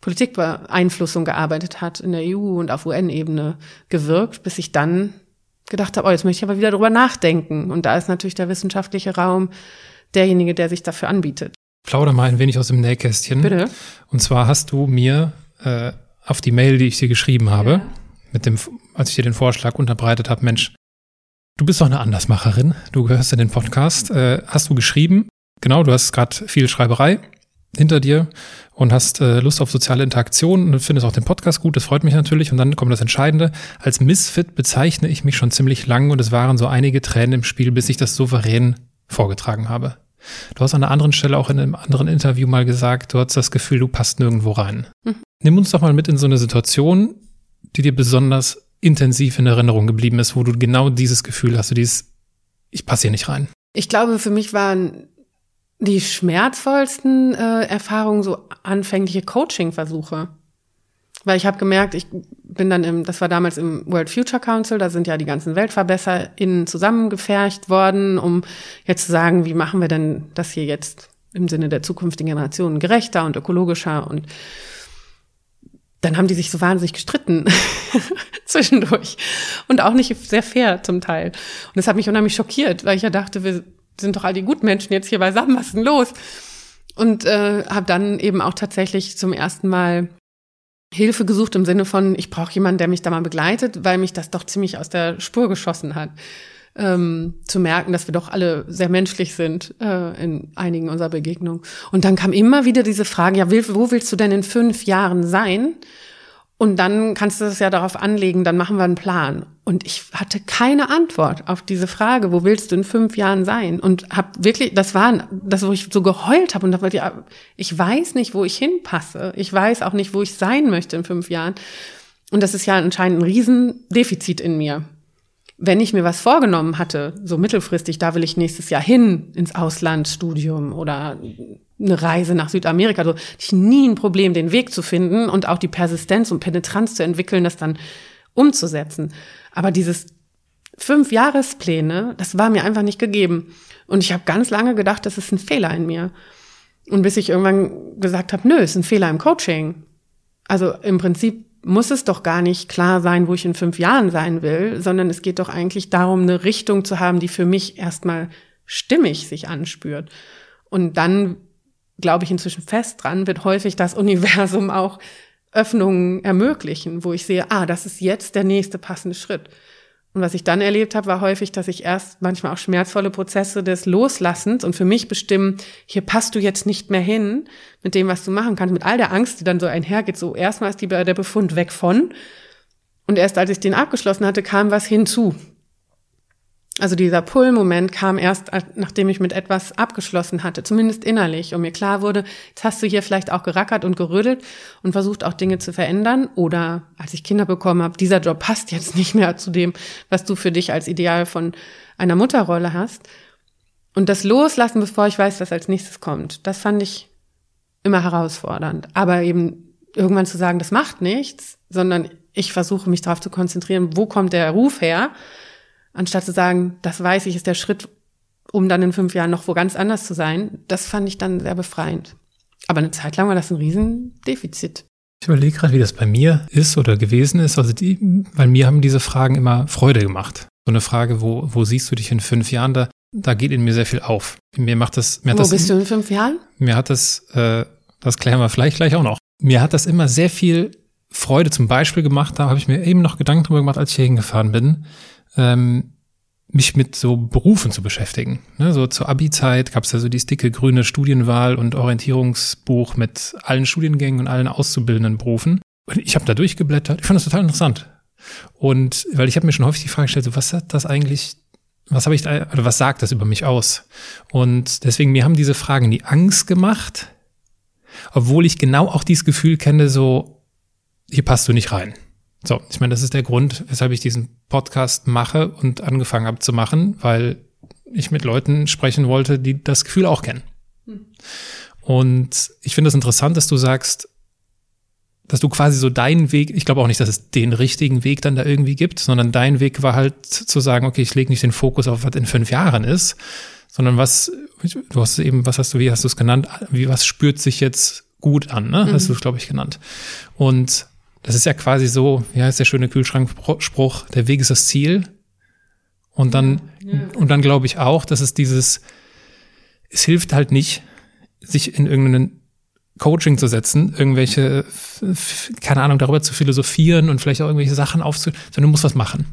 Speaker 1: Politikbeeinflussung gearbeitet hat, in der EU und auf UN-Ebene gewirkt, bis ich dann gedacht habe, oh, jetzt möchte ich aber wieder drüber nachdenken. Und da ist natürlich der wissenschaftliche Raum derjenige, der sich dafür anbietet
Speaker 3: plauder mal ein wenig aus dem Nähkästchen.
Speaker 1: Bitte.
Speaker 3: Und zwar hast du mir äh, auf die Mail, die ich dir geschrieben habe, ja. mit dem, als ich dir den Vorschlag unterbreitet habe, Mensch, du bist doch eine Andersmacherin, du gehörst in den Podcast, äh, hast du geschrieben, genau, du hast gerade viel Schreiberei hinter dir und hast äh, Lust auf soziale Interaktion und findest auch den Podcast gut, das freut mich natürlich. Und dann kommt das Entscheidende. Als Misfit bezeichne ich mich schon ziemlich lang und es waren so einige Tränen im Spiel, bis ich das souverän vorgetragen habe. Du hast an einer anderen Stelle auch in einem anderen Interview mal gesagt, du hast das Gefühl, du passt nirgendwo rein. Mhm. Nimm uns doch mal mit in so eine Situation, die dir besonders intensiv in Erinnerung geblieben ist, wo du genau dieses Gefühl hast, du dieses, ich passe hier nicht rein.
Speaker 1: Ich glaube, für mich waren die schmerzvollsten äh, Erfahrungen so anfängliche Coaching-Versuche. Weil ich habe gemerkt, ich bin dann im, das war damals im World Future Council, da sind ja die ganzen WeltverbesserInnen zusammengefercht worden, um jetzt zu sagen, wie machen wir denn das hier jetzt im Sinne der zukünftigen Generationen gerechter und ökologischer und dann haben die sich so wahnsinnig gestritten zwischendurch und auch nicht sehr fair zum Teil. Und das hat mich unheimlich schockiert, weil ich ja dachte, wir sind doch all die Gutmenschen jetzt hier beisammen, was ist denn los? Und äh, habe dann eben auch tatsächlich zum ersten Mal Hilfe gesucht im Sinne von, ich brauche jemanden, der mich da mal begleitet, weil mich das doch ziemlich aus der Spur geschossen hat. Ähm, zu merken, dass wir doch alle sehr menschlich sind äh, in einigen unserer Begegnungen. Und dann kam immer wieder diese Frage, ja, wo willst du denn in fünf Jahren sein? Und dann kannst du das ja darauf anlegen, dann machen wir einen Plan. Und ich hatte keine Antwort auf diese Frage, wo willst du in fünf Jahren sein? Und habe wirklich, das war das, wo ich so geheult habe und dachte, ja, ich weiß nicht, wo ich hinpasse. Ich weiß auch nicht, wo ich sein möchte in fünf Jahren. Und das ist ja anscheinend ein Riesendefizit in mir wenn ich mir was vorgenommen hatte, so mittelfristig, da will ich nächstes Jahr hin ins Auslandsstudium oder eine Reise nach Südamerika, so hatte ich nie ein Problem, den Weg zu finden und auch die Persistenz und Penetranz zu entwickeln, das dann umzusetzen. Aber dieses fünf Jahrespläne, das war mir einfach nicht gegeben. Und ich habe ganz lange gedacht, das ist ein Fehler in mir. Und bis ich irgendwann gesagt habe, nö, ist ein Fehler im Coaching. Also im Prinzip muss es doch gar nicht klar sein, wo ich in fünf Jahren sein will, sondern es geht doch eigentlich darum, eine Richtung zu haben, die für mich erstmal stimmig sich anspürt. Und dann glaube ich inzwischen fest dran, wird häufig das Universum auch Öffnungen ermöglichen, wo ich sehe, ah, das ist jetzt der nächste passende Schritt. Und was ich dann erlebt habe, war häufig, dass ich erst manchmal auch schmerzvolle Prozesse des Loslassens und für mich bestimmen, hier passt du jetzt nicht mehr hin mit dem, was du machen kannst, mit all der Angst, die dann so einhergeht. So erstmal ist die, der Befund weg von. Und erst als ich den abgeschlossen hatte, kam was hinzu. Also dieser Pull-Moment kam erst, nachdem ich mit etwas abgeschlossen hatte, zumindest innerlich, und mir klar wurde, jetzt hast du hier vielleicht auch gerackert und gerödelt und versucht auch Dinge zu verändern. Oder als ich Kinder bekommen habe, dieser Job passt jetzt nicht mehr zu dem, was du für dich als Ideal von einer Mutterrolle hast. Und das Loslassen, bevor ich weiß, was als nächstes kommt, das fand ich immer herausfordernd. Aber eben irgendwann zu sagen, das macht nichts, sondern ich versuche mich darauf zu konzentrieren, wo kommt der Ruf her? Anstatt zu sagen, das weiß ich, ist der Schritt, um dann in fünf Jahren noch wo ganz anders zu sein, das fand ich dann sehr befreiend. Aber eine Zeit lang war das ein Riesendefizit.
Speaker 3: Ich überlege gerade, wie das bei mir ist oder gewesen ist. Also die, weil mir haben diese Fragen immer Freude gemacht. So eine Frage, wo, wo siehst du dich in fünf Jahren? Da, da geht in mir sehr viel auf. Mir macht das. Mir hat
Speaker 1: Wo
Speaker 3: das,
Speaker 1: bist du in fünf Jahren?
Speaker 3: Mir hat das, äh, das klären wir vielleicht gleich auch noch. Mir hat das immer sehr viel Freude zum Beispiel gemacht. Da habe ich mir eben noch Gedanken drüber gemacht, als ich hier hingefahren bin. Ähm, mich mit so Berufen zu beschäftigen. Ne, so zur Abi-Zeit gab es ja so dieses dicke grüne Studienwahl- und Orientierungsbuch mit allen Studiengängen und allen auszubildenden Berufen. Und ich habe da durchgeblättert. Ich fand das total interessant. Und weil ich habe mir schon häufig die Frage gestellt, so, was hat das eigentlich, was habe ich da, oder was sagt das über mich aus? Und deswegen, mir haben diese Fragen die Angst gemacht, obwohl ich genau auch dieses Gefühl kenne, so, hier passt du nicht rein. So, ich meine, das ist der Grund, weshalb ich diesen Podcast mache und angefangen habe zu machen, weil ich mit Leuten sprechen wollte, die das Gefühl auch kennen. Und ich finde es das interessant, dass du sagst, dass du quasi so deinen Weg, ich glaube auch nicht, dass es den richtigen Weg dann da irgendwie gibt, sondern dein Weg war halt zu sagen, okay, ich lege nicht den Fokus auf, was in fünf Jahren ist, sondern was, du hast eben, was hast du, wie hast du es genannt, wie was spürt sich jetzt gut an, ne? Hast du es, glaube ich, genannt. Und das ist ja quasi so, ja, ist der schöne Kühlschrankspruch, der Weg ist das Ziel. Und dann,
Speaker 1: Ja.
Speaker 3: und dann glaube ich auch, dass es dieses, es hilft halt nicht, sich in irgendeinen Coaching zu setzen, irgendwelche, keine Ahnung, darüber zu philosophieren und vielleicht auch irgendwelche Sachen aufzu, sondern du musst was machen.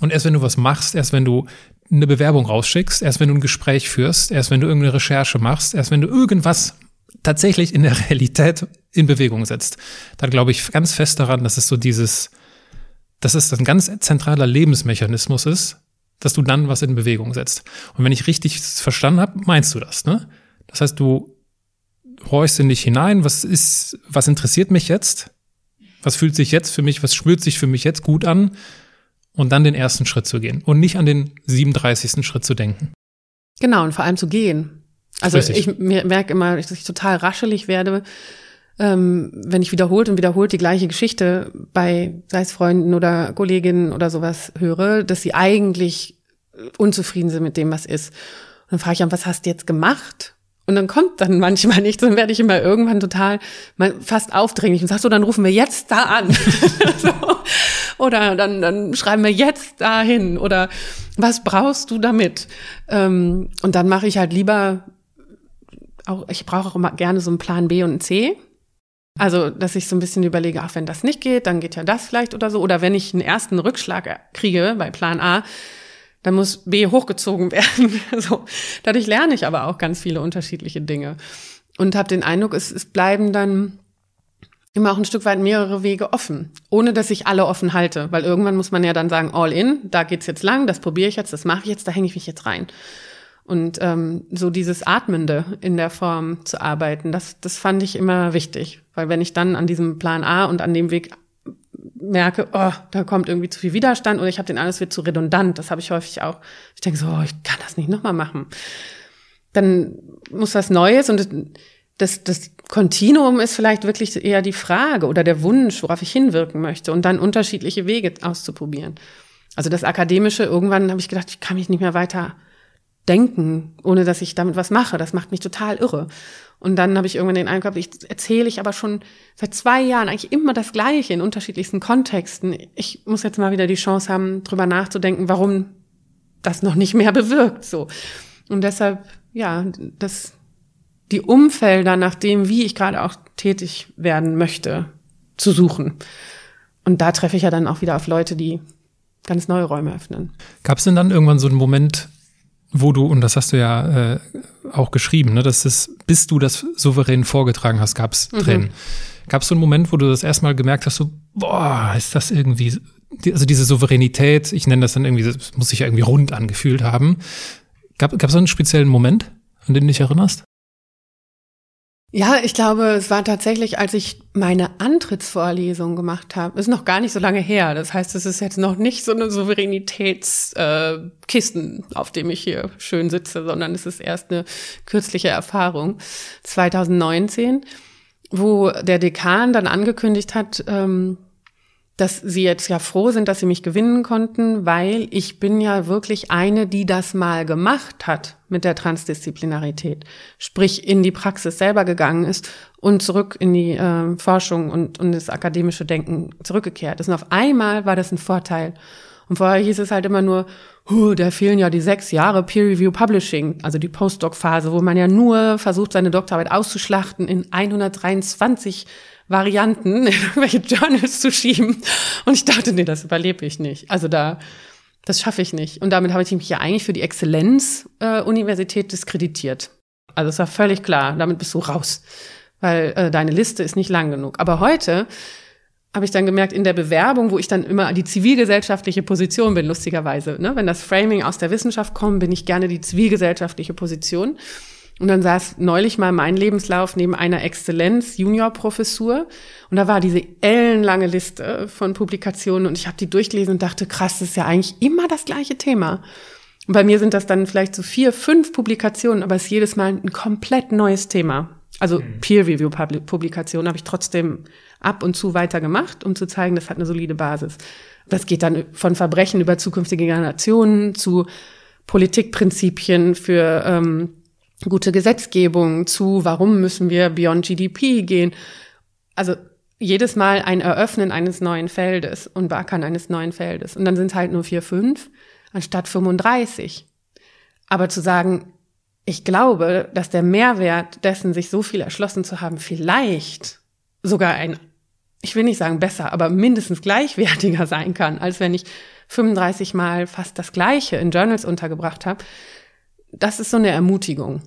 Speaker 3: Und erst wenn du was machst, erst wenn du eine Bewerbung rausschickst, erst wenn du ein Gespräch führst, erst wenn du irgendeine Recherche machst, erst wenn du irgendwas tatsächlich in der Realität in Bewegung setzt, dann glaube ich ganz fest daran, dass es so dieses, dass es ein ganz zentraler Lebensmechanismus ist, dass du dann was in Bewegung setzt. Und wenn ich richtig verstanden habe, meinst du das, ne? Das heißt, du horchst in dich hinein, was ist, was interessiert mich jetzt? Was fühlt sich jetzt für mich, was spürt sich für mich jetzt gut an? Und dann den ersten Schritt zu gehen und nicht an den 37. Schritt zu denken.
Speaker 1: Genau, und vor allem zu gehen. Also
Speaker 3: Flüssig.
Speaker 1: ich mer- merke immer, dass ich total raschelig werde, ähm, wenn ich wiederholt und wiederholt die gleiche Geschichte bei, sei es Freunden oder Kolleginnen oder sowas höre, dass sie eigentlich unzufrieden sind mit dem, was ist. Und dann frage ich an, was hast du jetzt gemacht? Und dann kommt dann manchmal nichts, dann werde ich immer irgendwann total fast aufdringlich und sag so, dann rufen wir jetzt da an. so. Oder dann, dann schreiben wir jetzt dahin. Oder was brauchst du damit? Ähm, und dann mache ich halt lieber auch, ich brauche auch immer gerne so einen Plan B und einen C. Also, dass ich so ein bisschen überlege, ach, wenn das nicht geht, dann geht ja das vielleicht oder so. Oder wenn ich einen ersten Rückschlag kriege bei Plan A, dann muss B hochgezogen werden. so. Dadurch lerne ich aber auch ganz viele unterschiedliche Dinge. Und habe den Eindruck, es, es bleiben dann immer auch ein Stück weit mehrere Wege offen, ohne dass ich alle offen halte. Weil irgendwann muss man ja dann sagen, all in, da geht's jetzt lang, das probiere ich jetzt, das mache ich jetzt, da hänge ich mich jetzt rein. Und ähm, so dieses Atmende in der Form zu arbeiten, das, das fand ich immer wichtig. Weil wenn ich dann an diesem Plan A und an dem Weg merke, oh, da kommt irgendwie zu viel Widerstand oder ich habe den Eindruck, es wird zu redundant, das habe ich häufig auch. Ich denke so, oh, ich kann das nicht nochmal machen. Dann muss was Neues und das, das Kontinuum ist vielleicht wirklich eher die Frage oder der Wunsch, worauf ich hinwirken möchte und dann unterschiedliche Wege auszuprobieren. Also das Akademische, irgendwann habe ich gedacht, ich kann mich nicht mehr weiter denken, ohne dass ich damit was mache. Das macht mich total irre. Und dann habe ich irgendwann den Eindruck, ich erzähle ich aber schon seit zwei Jahren eigentlich immer das Gleiche in unterschiedlichsten Kontexten. Ich muss jetzt mal wieder die Chance haben, drüber nachzudenken, warum das noch nicht mehr bewirkt, so. Und deshalb, ja, das, die Umfelder nach dem, wie ich gerade auch tätig werden möchte, zu suchen. Und da treffe ich ja dann auch wieder auf Leute, die ganz neue Räume öffnen.
Speaker 3: Gab es denn dann irgendwann so einen Moment, wo du, und das hast du ja äh, auch geschrieben, ne, dass es, bis du das souverän vorgetragen hast, gab es Tränen. Gab es so einen Moment, wo du das erstmal gemerkt hast, so, boah, ist das irgendwie, also diese Souveränität, ich nenne das dann irgendwie, das muss sich ja irgendwie rund angefühlt haben. Gab es so einen speziellen Moment, an den du dich erinnerst?
Speaker 1: Ja, ich glaube, es war tatsächlich, als ich meine Antrittsvorlesung gemacht habe. Ist noch gar nicht so lange her. Das heißt, es ist jetzt noch nicht so eine Souveränitätskisten, äh, auf dem ich hier schön sitze, sondern es ist erst eine kürzliche Erfahrung. 2019, wo der Dekan dann angekündigt hat, ähm, dass sie jetzt ja froh sind, dass sie mich gewinnen konnten, weil ich bin ja wirklich eine, die das mal gemacht hat mit der Transdisziplinarität, sprich in die Praxis selber gegangen ist und zurück in die äh, Forschung und, und das akademische Denken zurückgekehrt ist. Und auf einmal war das ein Vorteil. Und vorher hieß es halt immer nur, huh, da fehlen ja die sechs Jahre Peer Review Publishing, also die Postdoc-Phase, wo man ja nur versucht, seine Doktorarbeit auszuschlachten in 123 Varianten in irgendwelche Journals zu schieben. Und ich dachte, nee, das überlebe ich nicht. Also da, das schaffe ich nicht. Und damit habe ich mich ja eigentlich für die Exzellenz-Universität äh, diskreditiert. Also es war völlig klar, damit bist du raus. Weil äh, deine Liste ist nicht lang genug. Aber heute habe ich dann gemerkt, in der Bewerbung, wo ich dann immer die zivilgesellschaftliche Position bin, lustigerweise. Ne? Wenn das Framing aus der Wissenschaft kommt, bin ich gerne die zivilgesellschaftliche Position. Und dann saß neulich mal mein Lebenslauf neben einer Exzellenz-Junior-Professur. Und da war diese ellenlange Liste von Publikationen. Und ich habe die durchgelesen und dachte, krass, das ist ja eigentlich immer das gleiche Thema. Und bei mir sind das dann vielleicht so vier, fünf Publikationen, aber es ist jedes Mal ein komplett neues Thema. Also mhm. Peer-Review-Publikationen habe ich trotzdem ab und zu weiter gemacht, um zu zeigen, das hat eine solide Basis. Das geht dann von Verbrechen über zukünftige Generationen zu Politikprinzipien für ähm, gute Gesetzgebung, zu warum müssen wir beyond GDP gehen. Also jedes Mal ein Eröffnen eines neuen Feldes und Beackern eines neuen Feldes. Und dann sind es halt nur vier, fünf anstatt 35. Aber zu sagen, ich glaube, dass der Mehrwert dessen, sich so viel erschlossen zu haben, vielleicht sogar ein, ich will nicht sagen besser, aber mindestens gleichwertiger sein kann, als wenn ich 35 Mal fast das Gleiche in Journals untergebracht habe. Das ist so eine Ermutigung.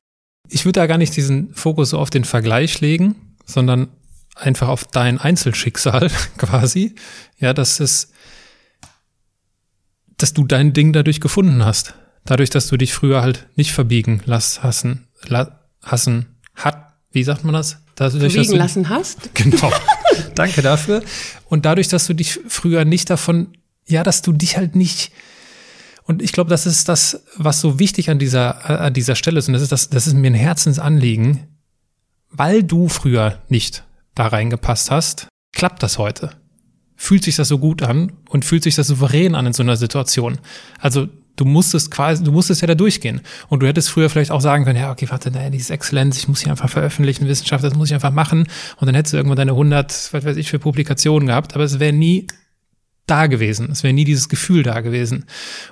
Speaker 3: Ich würde da gar nicht diesen Fokus so auf den Vergleich legen, sondern einfach auf dein Einzelschicksal quasi. Ja, dass es, dass du dein Ding dadurch gefunden hast. Dadurch, dass du dich früher halt nicht verbiegen lass, hassen, la, hassen, hat, wie sagt man das?
Speaker 1: Dadurch, verbiegen lassen hast?
Speaker 3: Genau. Danke dafür. Und dadurch, dass du dich früher nicht davon, ja, dass du dich halt nicht, und ich glaube, das ist das, was so wichtig an dieser, an dieser Stelle ist. Und das ist das, das ist mir ein Herzensanliegen, weil du früher nicht da reingepasst hast, klappt das heute. Fühlt sich das so gut an und fühlt sich das souverän an in so einer Situation. Also du musstest quasi, du musstest ja da durchgehen. Und du hättest früher vielleicht auch sagen können, ja, okay, warte, naja, dieses Exzellenz, ich muss hier einfach veröffentlichen, Wissenschaft, das muss ich einfach machen. Und dann hättest du irgendwann deine 100, was weiß ich, für Publikationen gehabt. Aber es wäre nie da gewesen. Es wäre nie dieses Gefühl da gewesen.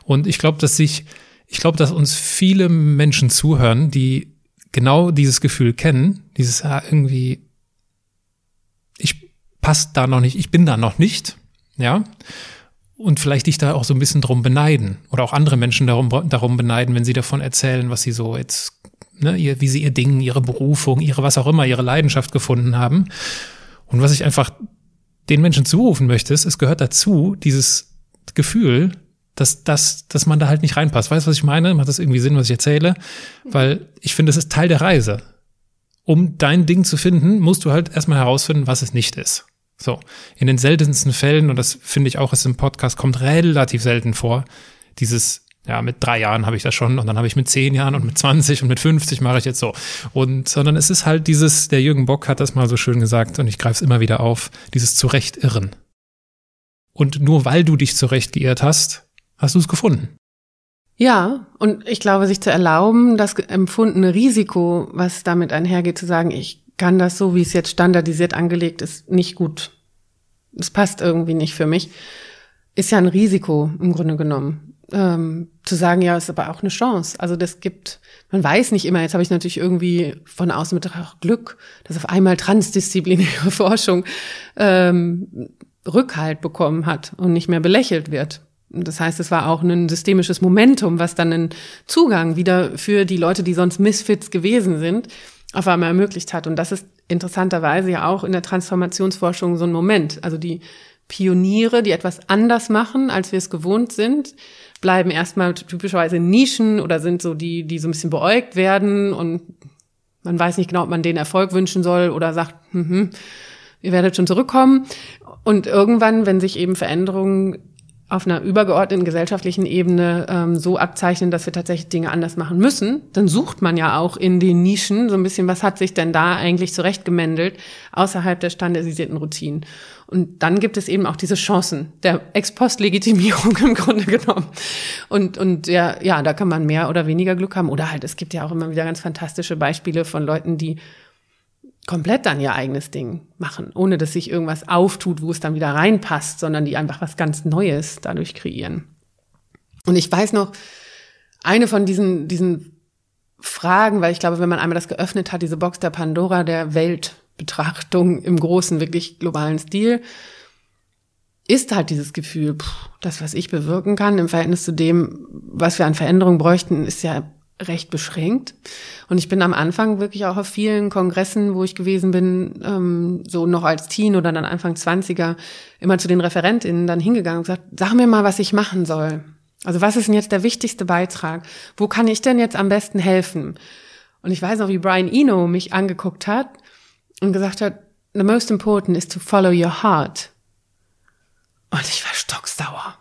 Speaker 3: Und ich glaube, dass sich, ich glaube, dass uns viele Menschen zuhören, die genau dieses Gefühl kennen, dieses ah, irgendwie, ich passe da noch nicht, ich bin da noch nicht, ja und vielleicht dich da auch so ein bisschen drum beneiden oder auch andere Menschen darum, darum beneiden, wenn sie davon erzählen, was sie so jetzt, ne, ihr, wie sie ihr Ding, ihre Berufung, ihre was auch immer, ihre Leidenschaft gefunden haben. Und was ich einfach den Menschen zurufen möchte, ist, es gehört dazu, dieses Gefühl, dass, dass, dass man da halt nicht reinpasst. Weißt du, was ich meine? Macht das irgendwie Sinn, was ich erzähle? Weil ich finde, es ist Teil der Reise. Um dein Ding zu finden, musst du halt erstmal herausfinden, was es nicht ist. So, in den seltensten Fällen, und das finde ich auch, ist im Podcast kommt relativ selten vor, dieses, ja, mit drei Jahren habe ich das schon und dann habe ich mit zehn Jahren und mit 20 und mit 50 mache ich jetzt so. Und, sondern es ist halt dieses, der Jürgen Bock hat das mal so schön gesagt und ich greife es immer wieder auf, dieses Zurechtirren. Und nur weil du dich zurecht geirrt hast, hast du es gefunden.
Speaker 1: Ja, und ich glaube, sich zu erlauben, das empfundene Risiko, was damit einhergeht, zu sagen, ich kann das so, wie es jetzt standardisiert angelegt ist, nicht gut. Es passt irgendwie nicht für mich. Ist ja ein Risiko im Grunde genommen. Ähm, zu sagen, ja, ist aber auch eine Chance. Also das gibt, man weiß nicht immer, jetzt habe ich natürlich irgendwie von außen mit Glück, dass auf einmal transdisziplinäre Forschung ähm, Rückhalt bekommen hat und nicht mehr belächelt wird. Das heißt, es war auch ein systemisches Momentum, was dann einen Zugang wieder für die Leute, die sonst Misfits gewesen sind, auf einmal ermöglicht hat. Und das ist interessanterweise ja auch in der Transformationsforschung so ein Moment. Also die Pioniere, die etwas anders machen, als wir es gewohnt sind, bleiben erstmal typischerweise Nischen oder sind so die, die so ein bisschen beäugt werden und man weiß nicht genau, ob man denen Erfolg wünschen soll oder sagt, hm, hm, ihr werdet schon zurückkommen. Und irgendwann, wenn sich eben Veränderungen auf einer übergeordneten gesellschaftlichen Ebene ähm, so abzeichnen, dass wir tatsächlich Dinge anders machen müssen, dann sucht man ja auch in den Nischen so ein bisschen, was hat sich denn da eigentlich zurechtgemändelt außerhalb der standardisierten Routinen. Und dann gibt es eben auch diese Chancen der Ex-Post-Legitimierung im Grunde genommen. Und, und ja, ja, da kann man mehr oder weniger Glück haben. Oder halt, es gibt ja auch immer wieder ganz fantastische Beispiele von Leuten, die komplett dann ihr eigenes Ding machen, ohne dass sich irgendwas auftut, wo es dann wieder reinpasst, sondern die einfach was ganz Neues dadurch kreieren. Und ich weiß noch, eine von diesen, diesen Fragen, weil ich glaube, wenn man einmal das geöffnet hat, diese Box der Pandora der Weltbetrachtung im großen, wirklich globalen Stil, ist halt dieses Gefühl, pff, das, was ich bewirken kann im Verhältnis zu dem, was wir an Veränderungen bräuchten, ist ja recht beschränkt. Und ich bin am Anfang wirklich auch auf vielen Kongressen, wo ich gewesen bin, ähm, so noch als Teen oder dann Anfang 20er, immer zu den ReferentInnen dann hingegangen und gesagt, sag mir mal, was ich machen soll. Also was ist denn jetzt der wichtigste Beitrag? Wo kann ich denn jetzt am besten helfen? Und ich weiß noch, wie Brian Eno mich angeguckt hat und gesagt hat, the most important is to follow your heart. Und ich war stocksauer.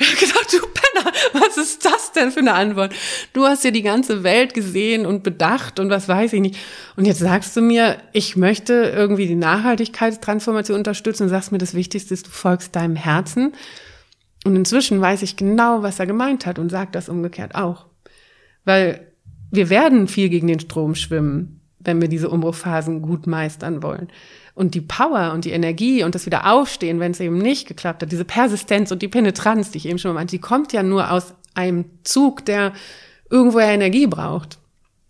Speaker 1: Gedacht, du Penner, was ist das denn für eine Antwort? Du hast ja die ganze Welt gesehen und bedacht und was weiß ich nicht. Und jetzt sagst du mir, ich möchte irgendwie die Nachhaltigkeitstransformation unterstützen und sagst mir, das Wichtigste ist, du folgst deinem Herzen. Und inzwischen weiß ich genau, was er gemeint hat und sagt das umgekehrt auch. Weil wir werden viel gegen den Strom schwimmen, wenn wir diese Umbruchphasen gut meistern wollen und die Power und die Energie und das wieder aufstehen, wenn es eben nicht geklappt hat, diese Persistenz und die Penetranz, die ich eben schon mal meinte, die kommt ja nur aus einem Zug, der irgendwoher Energie braucht.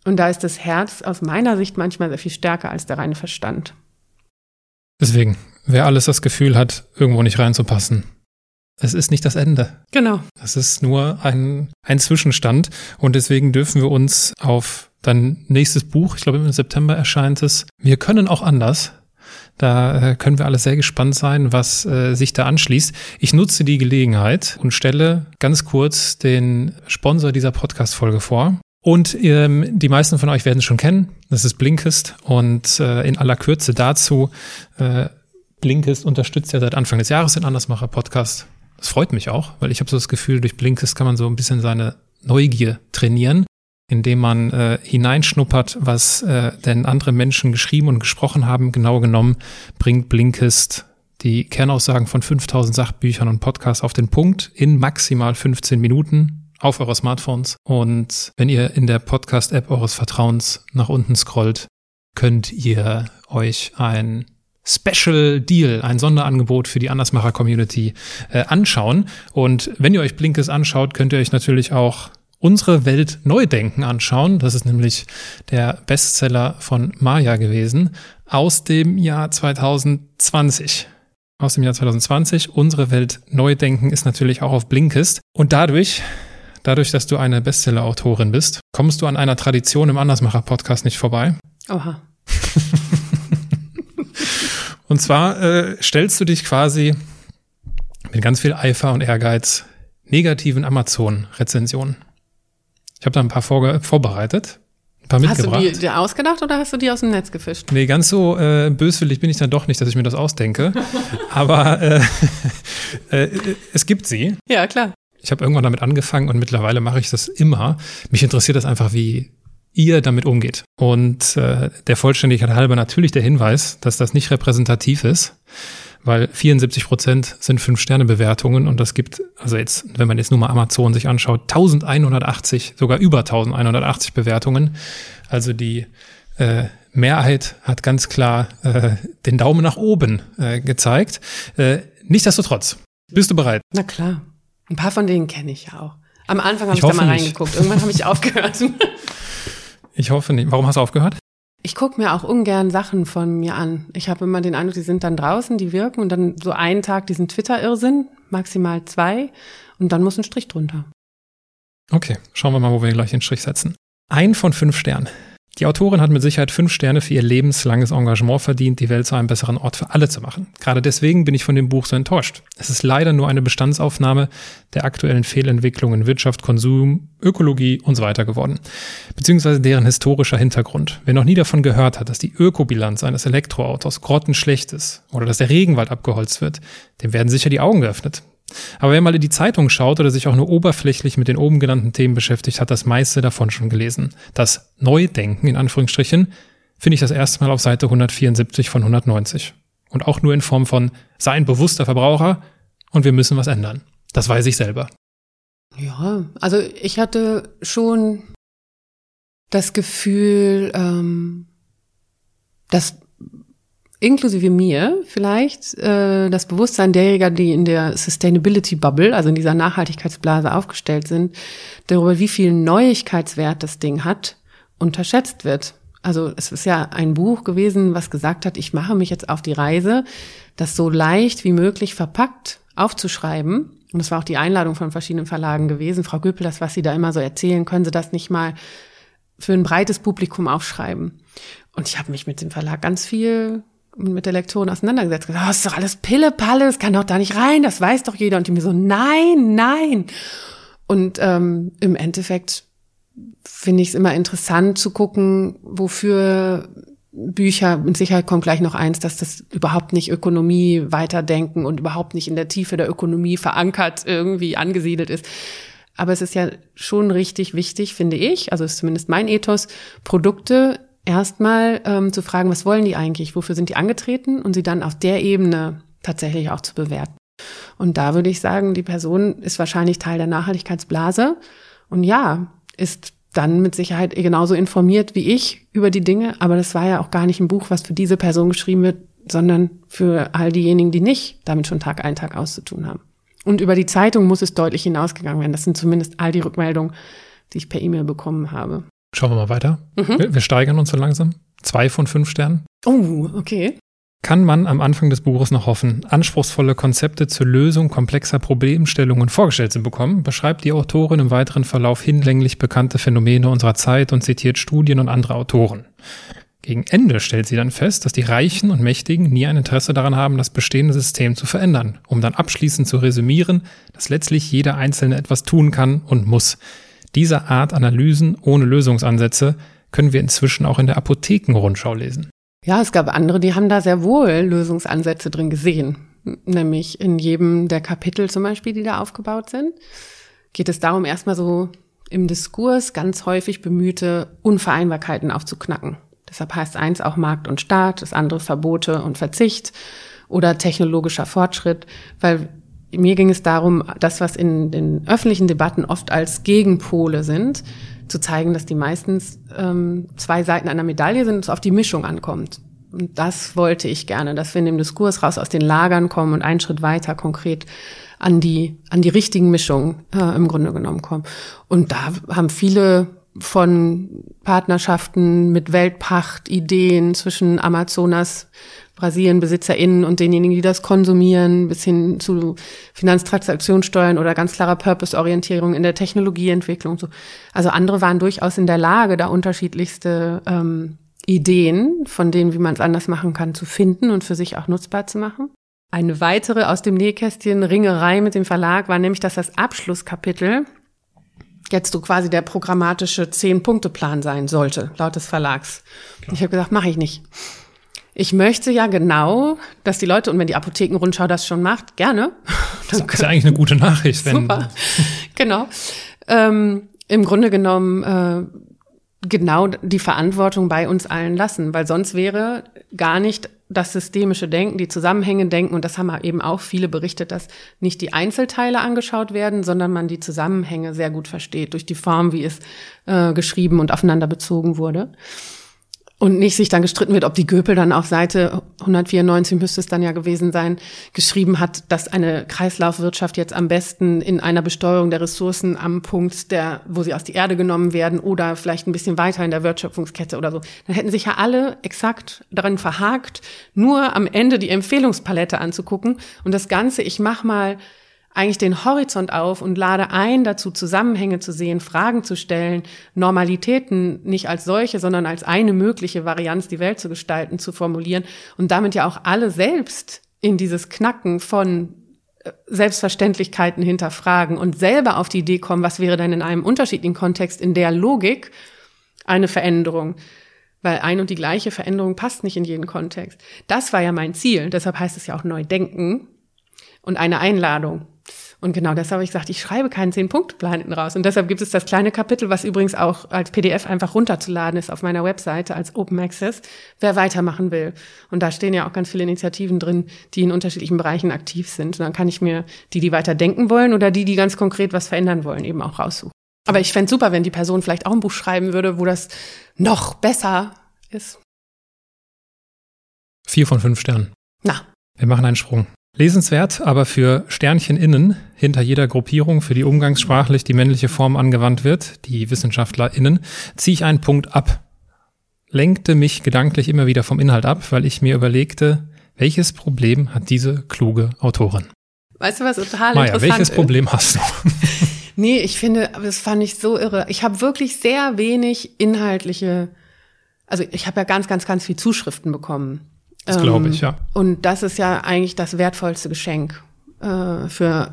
Speaker 1: Und da ist das Herz aus meiner Sicht manchmal sehr viel stärker als der reine Verstand.
Speaker 3: Deswegen, wer alles das Gefühl hat, irgendwo nicht reinzupassen, es ist nicht das Ende.
Speaker 1: Genau.
Speaker 3: Es ist nur ein, ein Zwischenstand und deswegen dürfen wir uns auf dein nächstes Buch, ich glaube im September erscheint es, wir können auch anders, da äh, können wir alle sehr gespannt sein, was äh, sich da anschließt. Ich nutze die Gelegenheit und stelle ganz kurz den Sponsor dieser Podcast-Folge vor. Und ähm, die meisten von euch werden es schon kennen. Das ist Blinkist. Und äh, in aller Kürze dazu, äh, Blinkist unterstützt ja seit Anfang des Jahres den Andersmacher Podcast. Das freut mich auch, weil ich habe so das Gefühl, durch Blinkist kann man so ein bisschen seine Neugier trainieren indem man äh, hineinschnuppert, was äh, denn andere Menschen geschrieben und gesprochen haben. Genau genommen bringt Blinkist die Kernaussagen von 5000 Sachbüchern und Podcasts auf den Punkt in maximal 15 Minuten auf eure Smartphones. Und wenn ihr in der Podcast-App eures Vertrauens nach unten scrollt, könnt ihr euch ein Special Deal, ein Sonderangebot für die Andersmacher-Community äh, anschauen. Und wenn ihr euch Blinkes anschaut, könnt ihr euch natürlich auch unsere Welt neu denken anschauen. Das ist nämlich der Bestseller von Maya gewesen aus dem Jahr 2020. Aus dem Jahr 2020. Unsere Welt neu denken ist natürlich auch auf Blinkist. Und dadurch, dadurch, dass du eine Bestseller-Autorin bist, kommst du an einer Tradition im Andersmacher-Podcast nicht vorbei.
Speaker 1: Oha.
Speaker 3: Und zwar äh, stellst du dich quasi mit ganz viel Eifer und Ehrgeiz negativen Amazon-Rezensionen. Ich habe da ein paar vorge vorbereitet. Ein paar mitgebracht.
Speaker 1: Hast du die dir ausgedacht oder hast du die aus dem Netz gefischt?
Speaker 3: Nee, ganz so äh, böswillig bin ich dann doch nicht, dass ich mir das ausdenke. Aber äh, äh, es gibt sie.
Speaker 1: Ja, klar.
Speaker 3: Ich habe irgendwann damit angefangen und mittlerweile mache ich das immer. Mich interessiert das einfach, wie ihr damit umgeht. Und äh, der Vollständigkeit halber natürlich der Hinweis, dass das nicht repräsentativ ist weil 74 Prozent sind Fünf-Sterne-Bewertungen und das gibt, also jetzt, wenn man jetzt nur mal Amazon sich anschaut, 1180, sogar über 1180 Bewertungen. Also die äh, Mehrheit hat ganz klar äh, den Daumen nach oben äh, gezeigt. Äh, Nichtsdestotrotz, bist du bereit?
Speaker 1: Na klar. Ein paar von denen kenne ich ja auch. Am Anfang habe ich, ich da mal reingeguckt. Irgendwann habe ich aufgehört.
Speaker 3: ich hoffe nicht. Warum hast du aufgehört?
Speaker 1: Ich gucke mir auch ungern Sachen von mir an. Ich habe immer den Eindruck, die sind dann draußen, die wirken und dann so einen Tag diesen Twitter-Irrsinn, maximal zwei und dann muss ein Strich drunter.
Speaker 3: Okay, schauen wir mal, wo wir gleich den Strich setzen. Ein von fünf Sternen. Die Autorin hat mit Sicherheit fünf Sterne für ihr lebenslanges Engagement verdient, die Welt zu einem besseren Ort für alle zu machen. Gerade deswegen bin ich von dem Buch so enttäuscht. Es ist leider nur eine Bestandsaufnahme der aktuellen Fehlentwicklungen in Wirtschaft, Konsum, Ökologie und so weiter geworden. Beziehungsweise deren historischer Hintergrund. Wer noch nie davon gehört hat, dass die Ökobilanz eines Elektroautos grottenschlecht ist oder dass der Regenwald abgeholzt wird, dem werden sicher die Augen geöffnet. Aber wer mal in die Zeitung schaut oder sich auch nur oberflächlich mit den oben genannten Themen beschäftigt, hat das meiste davon schon gelesen. Das Neudenken in Anführungsstrichen finde ich das erste Mal auf Seite 174 von 190. Und auch nur in Form von sei ein bewusster Verbraucher und wir müssen was ändern. Das weiß ich selber.
Speaker 1: Ja, also ich hatte schon das Gefühl, ähm, dass inklusive mir vielleicht äh, das Bewusstsein derjenigen, die in der Sustainability Bubble, also in dieser Nachhaltigkeitsblase aufgestellt sind, darüber, wie viel Neuigkeitswert das Ding hat, unterschätzt wird. Also es ist ja ein Buch gewesen, was gesagt hat, ich mache mich jetzt auf die Reise, das so leicht wie möglich verpackt aufzuschreiben. Und das war auch die Einladung von verschiedenen Verlagen gewesen. Frau Göpel, das, was Sie da immer so erzählen, können Sie das nicht mal für ein breites Publikum aufschreiben? Und ich habe mich mit dem Verlag ganz viel mit der Lektorin auseinandergesetzt. Gesagt, oh, ist doch alles Pille-Palle, das kann doch da nicht rein, das weiß doch jeder. Und die mir so, nein, nein. Und ähm, im Endeffekt finde ich es immer interessant zu gucken, wofür Bücher, mit Sicherheit kommt gleich noch eins, dass das überhaupt nicht Ökonomie weiterdenken und überhaupt nicht in der Tiefe der Ökonomie verankert irgendwie angesiedelt ist. Aber es ist ja schon richtig wichtig, finde ich, also ist zumindest mein Ethos, Produkte erstmal ähm, zu fragen, was wollen die eigentlich, wofür sind die angetreten und sie dann auf der Ebene tatsächlich auch zu bewerten. Und da würde ich sagen, die Person ist wahrscheinlich Teil der Nachhaltigkeitsblase und ja, ist dann mit Sicherheit genauso informiert wie ich über die Dinge, aber das war ja auch gar nicht ein Buch, was für diese Person geschrieben wird, sondern für all diejenigen, die nicht damit schon Tag ein, Tag aus zu tun haben. Und über die Zeitung muss es deutlich hinausgegangen werden. Das sind zumindest all die Rückmeldungen, die ich per E-Mail bekommen habe.
Speaker 3: Schauen wir mal weiter. Mhm. Wir, wir steigern uns so langsam. Zwei von fünf Sternen.
Speaker 1: Oh, okay.
Speaker 3: Kann man am Anfang des Buches noch hoffen, anspruchsvolle Konzepte zur Lösung komplexer Problemstellungen vorgestellt zu bekommen, beschreibt die Autorin im weiteren Verlauf hinlänglich bekannte Phänomene unserer Zeit und zitiert Studien und andere Autoren. Gegen Ende stellt sie dann fest, dass die Reichen und Mächtigen nie ein Interesse daran haben, das bestehende System zu verändern, um dann abschließend zu resümieren, dass letztlich jeder Einzelne etwas tun kann und muss. Diese Art Analysen ohne Lösungsansätze können wir inzwischen auch in der Apothekenrundschau lesen.
Speaker 1: Ja, es gab andere, die haben da sehr wohl Lösungsansätze drin gesehen. Nämlich in jedem der Kapitel zum Beispiel, die da aufgebaut sind, geht es darum, erstmal so im Diskurs ganz häufig bemühte Unvereinbarkeiten aufzuknacken. Deshalb heißt eins auch Markt und Staat, das andere Verbote und Verzicht oder technologischer Fortschritt, weil mir ging es darum, das, was in den öffentlichen Debatten oft als Gegenpole sind, zu zeigen, dass die meistens ähm, zwei Seiten einer Medaille sind und es auf die Mischung ankommt. Und das wollte ich gerne, dass wir in dem Diskurs raus aus den Lagern kommen und einen Schritt weiter konkret an die, an die richtigen Mischungen äh, im Grunde genommen kommen. Und da haben viele von Partnerschaften mit Weltpacht, Ideen zwischen Amazonas Brasilien BesitzerInnen und denjenigen, die das konsumieren, bis hin zu Finanztransaktionssteuern oder ganz klarer Purpose-Orientierung in der Technologieentwicklung. So. Also andere waren durchaus in der Lage, da unterschiedlichste ähm, Ideen von denen, wie man es anders machen kann, zu finden und für sich auch nutzbar zu machen. Eine weitere aus dem Nähkästchen Ringerei mit dem Verlag war nämlich, dass das Abschlusskapitel jetzt so quasi der programmatische Zehn-Punkte-Plan sein sollte, laut des Verlags. Klar. Ich habe gesagt, mache ich nicht. Ich möchte ja genau, dass die Leute, und wenn die Apothekenrundschau das schon macht, gerne.
Speaker 3: Das ist ja eigentlich eine gute Nachricht.
Speaker 1: Wenn Super, genau. Ähm, Im Grunde genommen äh, genau die Verantwortung bei uns allen lassen, weil sonst wäre gar nicht das systemische Denken, die Zusammenhänge denken, und das haben eben auch viele berichtet, dass nicht die Einzelteile angeschaut werden, sondern man die Zusammenhänge sehr gut versteht durch die Form, wie es äh, geschrieben und aufeinander bezogen wurde. Und nicht sich dann gestritten wird, ob die Göpel dann auf Seite 194 müsste es dann ja gewesen sein, geschrieben hat, dass eine Kreislaufwirtschaft jetzt am besten in einer Besteuerung der Ressourcen am Punkt der, wo sie aus die Erde genommen werden oder vielleicht ein bisschen weiter in der Wertschöpfungskette oder so. Dann hätten sich ja alle exakt darin verhakt, nur am Ende die Empfehlungspalette anzugucken und das Ganze, ich mach mal eigentlich den Horizont auf und lade ein, dazu Zusammenhänge zu sehen, Fragen zu stellen, Normalitäten nicht als solche, sondern als eine mögliche Varianz, die Welt zu gestalten, zu formulieren und damit ja auch alle selbst in dieses Knacken von äh, Selbstverständlichkeiten hinterfragen und selber auf die Idee kommen, was wäre denn in einem unterschiedlichen Kontext in der Logik eine Veränderung. Weil ein und die gleiche Veränderung passt nicht in jeden Kontext. Das war ja mein Ziel. Deshalb heißt es ja auch neu denken und eine Einladung. Und genau deshalb habe ich gesagt, ich schreibe keinen Zehn-Punkte-Plan hinten raus. Und deshalb gibt es das kleine Kapitel, was übrigens auch als PDF einfach runterzuladen ist auf meiner Webseite als Open Access, wer weitermachen will. Und da stehen ja auch ganz viele Initiativen drin, die in unterschiedlichen Bereichen aktiv sind. Und dann kann ich mir die, die weiter denken wollen oder die, die ganz konkret was verändern wollen, eben auch raussuchen. Aber ich fände super, wenn die Person vielleicht auch ein Buch schreiben würde, wo das noch besser ist.
Speaker 3: Vier von fünf Sternen.
Speaker 1: Na.
Speaker 3: Wir machen einen Sprung. Lesenswert, aber für Sternchen innen, hinter jeder Gruppierung, für die umgangssprachlich die männliche Form angewandt wird, die WissenschaftlerInnen, ziehe ich einen Punkt ab. Lenkte mich gedanklich immer wieder vom Inhalt ab, weil ich mir überlegte, welches Problem hat diese kluge Autorin?
Speaker 1: Weißt du, was total
Speaker 3: Maja,
Speaker 1: interessant
Speaker 3: welches
Speaker 1: ist?
Speaker 3: Problem hast du?
Speaker 1: Nee, ich finde, das fand ich so irre. Ich habe wirklich sehr wenig inhaltliche, also ich habe ja ganz, ganz, ganz viel Zuschriften bekommen.
Speaker 3: Das glaube ich, ja.
Speaker 1: Und das ist ja eigentlich das wertvollste Geschenk äh, für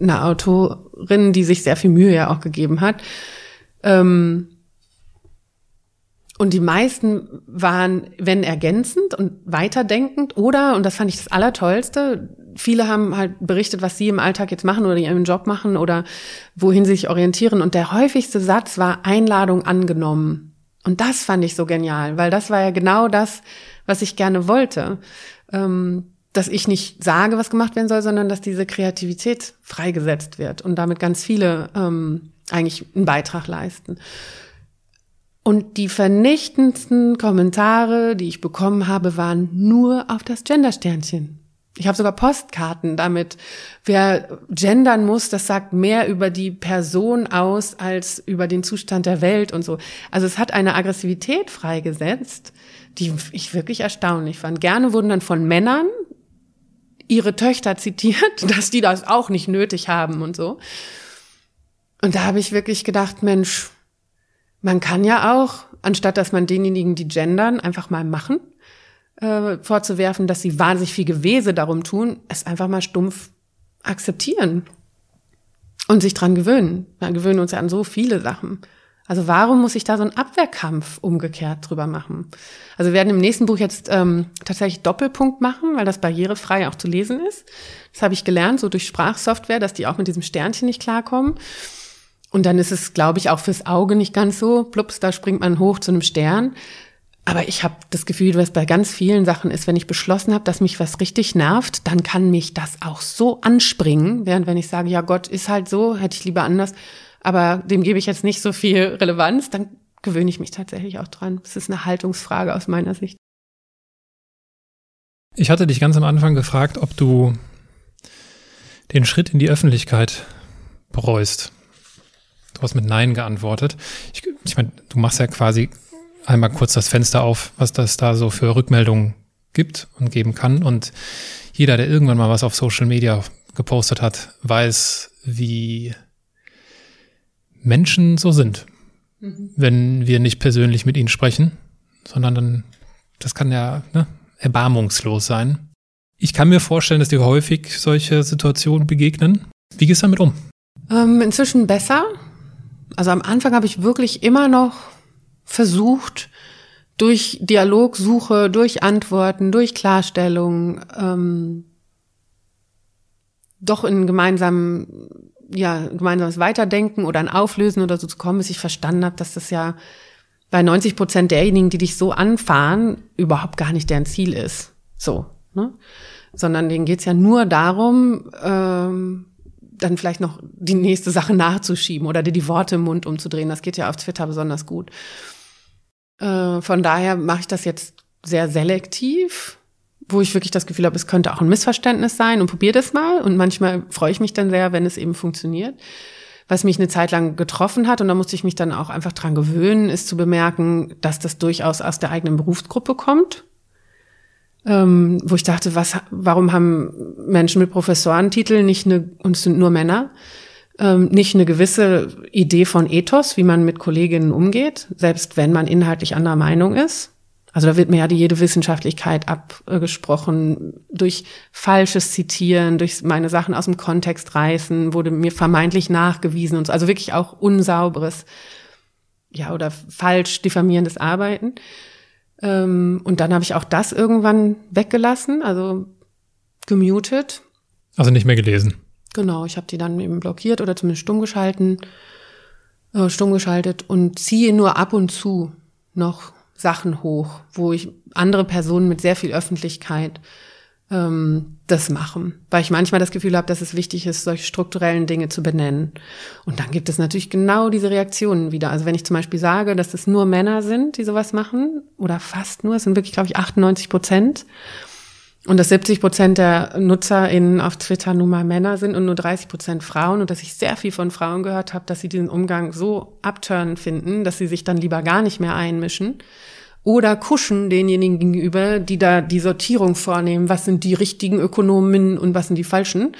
Speaker 1: eine Autorin, die sich sehr viel Mühe ja auch gegeben hat. Ähm, und die meisten waren, wenn ergänzend und weiterdenkend oder, und das fand ich das Allertollste, viele haben halt berichtet, was sie im Alltag jetzt machen oder ihren Job machen oder wohin sie sich orientieren. Und der häufigste Satz war Einladung angenommen. Und das fand ich so genial, weil das war ja genau das, was ich gerne wollte. Ähm, dass ich nicht sage, was gemacht werden soll, sondern dass diese Kreativität freigesetzt wird und damit ganz viele ähm, eigentlich einen Beitrag leisten. Und die vernichtendsten Kommentare, die ich bekommen habe, waren nur auf das Gendersternchen. Ich habe sogar Postkarten damit. Wer gendern muss, das sagt mehr über die Person aus als über den Zustand der Welt und so. Also es hat eine Aggressivität freigesetzt, die ich wirklich erstaunlich fand. Gerne wurden dann von Männern ihre Töchter zitiert, dass die das auch nicht nötig haben und so. Und da habe ich wirklich gedacht, Mensch, man kann ja auch, anstatt dass man denjenigen, die gendern, einfach mal machen, äh, vorzuwerfen, dass sie wahnsinnig viel Gewese darum tun, es einfach mal stumpf akzeptieren und sich dran gewöhnen. Wir gewöhnen uns ja an so viele Sachen. Also warum muss ich da so einen Abwehrkampf umgekehrt drüber machen? Also wir werden im nächsten Buch jetzt ähm, tatsächlich Doppelpunkt machen, weil das barrierefrei auch zu lesen ist. Das habe ich gelernt, so durch Sprachsoftware, dass die auch mit diesem Sternchen nicht klarkommen. Und dann ist es, glaube ich, auch fürs Auge nicht ganz so. Plups, da springt man hoch zu einem Stern. Aber ich habe das Gefühl, was bei ganz vielen Sachen ist, wenn ich beschlossen habe, dass mich was richtig nervt, dann kann mich das auch so anspringen. Während wenn ich sage, ja Gott, ist halt so, hätte ich lieber anders, aber dem gebe ich jetzt nicht so viel Relevanz, dann gewöhne ich mich tatsächlich auch dran. Es ist eine Haltungsfrage aus meiner Sicht.
Speaker 3: Ich hatte dich ganz am Anfang gefragt, ob du den Schritt in die Öffentlichkeit bereust. Du hast mit Nein geantwortet. Ich, ich meine, du machst ja quasi einmal kurz das Fenster auf, was das da so für Rückmeldungen gibt und geben kann. Und jeder, der irgendwann mal was auf Social Media gepostet hat, weiß, wie Menschen so sind, mhm. wenn wir nicht persönlich mit ihnen sprechen, sondern dann, das kann ja ne, erbarmungslos sein. Ich kann mir vorstellen, dass dir häufig solche Situationen begegnen. Wie gehst du damit um?
Speaker 1: Ähm, inzwischen besser. Also am Anfang habe ich wirklich immer noch versucht, durch Dialogsuche, durch Antworten, durch Klarstellung, ähm, doch in gemeinsamen, ja, gemeinsames Weiterdenken oder ein Auflösen oder so zu kommen, bis ich verstanden habe, dass das ja bei 90 Prozent derjenigen, die dich so anfahren, überhaupt gar nicht deren Ziel ist. So, ne? Sondern denen geht's ja nur darum, ähm, dann vielleicht noch die nächste Sache nachzuschieben oder dir die Worte im Mund umzudrehen. Das geht ja auf Twitter besonders gut. Äh, von daher mache ich das jetzt sehr selektiv, wo ich wirklich das Gefühl habe, es könnte auch ein Missverständnis sein und probiere das mal. Und manchmal freue ich mich dann sehr, wenn es eben funktioniert. Was mich eine Zeit lang getroffen hat, und da musste ich mich dann auch einfach dran gewöhnen, ist zu bemerken, dass das durchaus aus der eigenen Berufsgruppe kommt. Ähm, wo ich dachte, was, warum haben Menschen mit Professorentitel nicht eine, und es sind nur Männer, ähm, nicht eine gewisse Idee von Ethos, wie man mit Kolleginnen umgeht, selbst wenn man inhaltlich anderer Meinung ist. Also da wird mir ja die jede Wissenschaftlichkeit abgesprochen durch falsches Zitieren, durch meine Sachen aus dem Kontext reißen, wurde mir vermeintlich nachgewiesen und so. Also wirklich auch unsauberes, ja, oder falsch diffamierendes Arbeiten. Ähm, und dann habe ich auch das irgendwann weggelassen, also gemutet.
Speaker 3: Also nicht mehr gelesen.
Speaker 1: Genau, ich habe die dann eben blockiert oder zumindest stumm geschalten, äh, stumm geschaltet und ziehe nur ab und zu noch Sachen hoch, wo ich andere Personen mit sehr viel Öffentlichkeit ähm, das machen, weil ich manchmal das Gefühl habe, dass es wichtig ist, solche strukturellen Dinge zu benennen. Und dann gibt es natürlich genau diese Reaktionen wieder. Also wenn ich zum Beispiel sage, dass es nur Männer sind, die sowas machen, oder fast nur, es sind wirklich, glaube ich, 98 Prozent, und dass 70 Prozent der NutzerInnen auf Twitter nun mal Männer sind und nur 30 Prozent Frauen und dass ich sehr viel von Frauen gehört habe, dass sie diesen Umgang so abturnen finden, dass sie sich dann lieber gar nicht mehr einmischen oder kuschen denjenigen gegenüber, die da die Sortierung vornehmen, was sind die richtigen Ökonomen und was sind die falschen,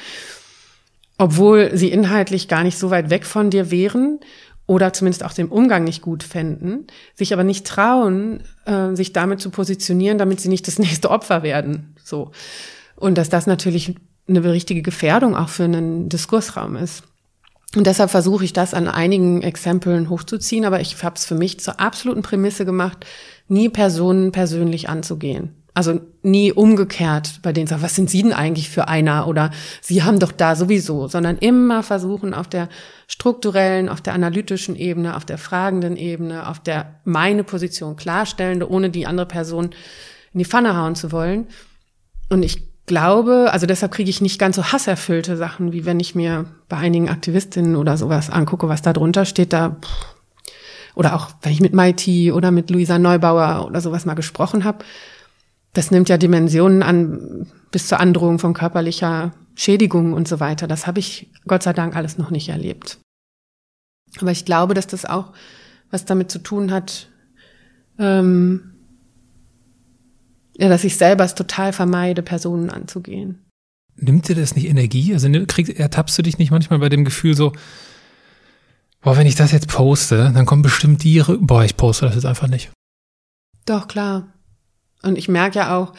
Speaker 1: obwohl sie inhaltlich gar nicht so weit weg von dir wären oder zumindest auch den Umgang nicht gut fänden, sich aber nicht trauen, äh, sich damit zu positionieren, damit sie nicht das nächste Opfer werden. So. Und dass das natürlich eine richtige Gefährdung auch für einen Diskursraum ist. Und deshalb versuche ich das an einigen Exempeln hochzuziehen, aber ich habe es für mich zur absoluten Prämisse gemacht, nie Personen persönlich anzugehen. Also nie umgekehrt bei denen sagen, was sind Sie denn eigentlich für einer oder Sie haben doch da sowieso, sondern immer versuchen auf der strukturellen, auf der analytischen Ebene, auf der fragenden Ebene, auf der meine Position klarstellende, ohne die andere Person in die Pfanne hauen zu wollen. Und ich glaube, also deshalb kriege ich nicht ganz so hasserfüllte Sachen, wie wenn ich mir bei einigen Aktivistinnen oder sowas angucke, was da drunter steht, da oder auch wenn ich mit Maiti oder mit Luisa Neubauer oder sowas mal gesprochen habe, das nimmt ja Dimensionen an bis zur Androhung von körperlicher Schädigung und so weiter. Das habe ich Gott sei Dank alles noch nicht erlebt. Aber ich glaube, dass das auch was damit zu tun hat, ähm, ja, dass ich selber es total vermeide, Personen anzugehen.
Speaker 3: Nimmt dir das nicht Energie? Also krieg, ertappst du dich nicht manchmal bei dem Gefühl so, boah, wenn ich das jetzt poste, dann kommen bestimmt die, boah, ich poste das jetzt einfach nicht.
Speaker 1: Doch, klar. Und ich merke ja auch,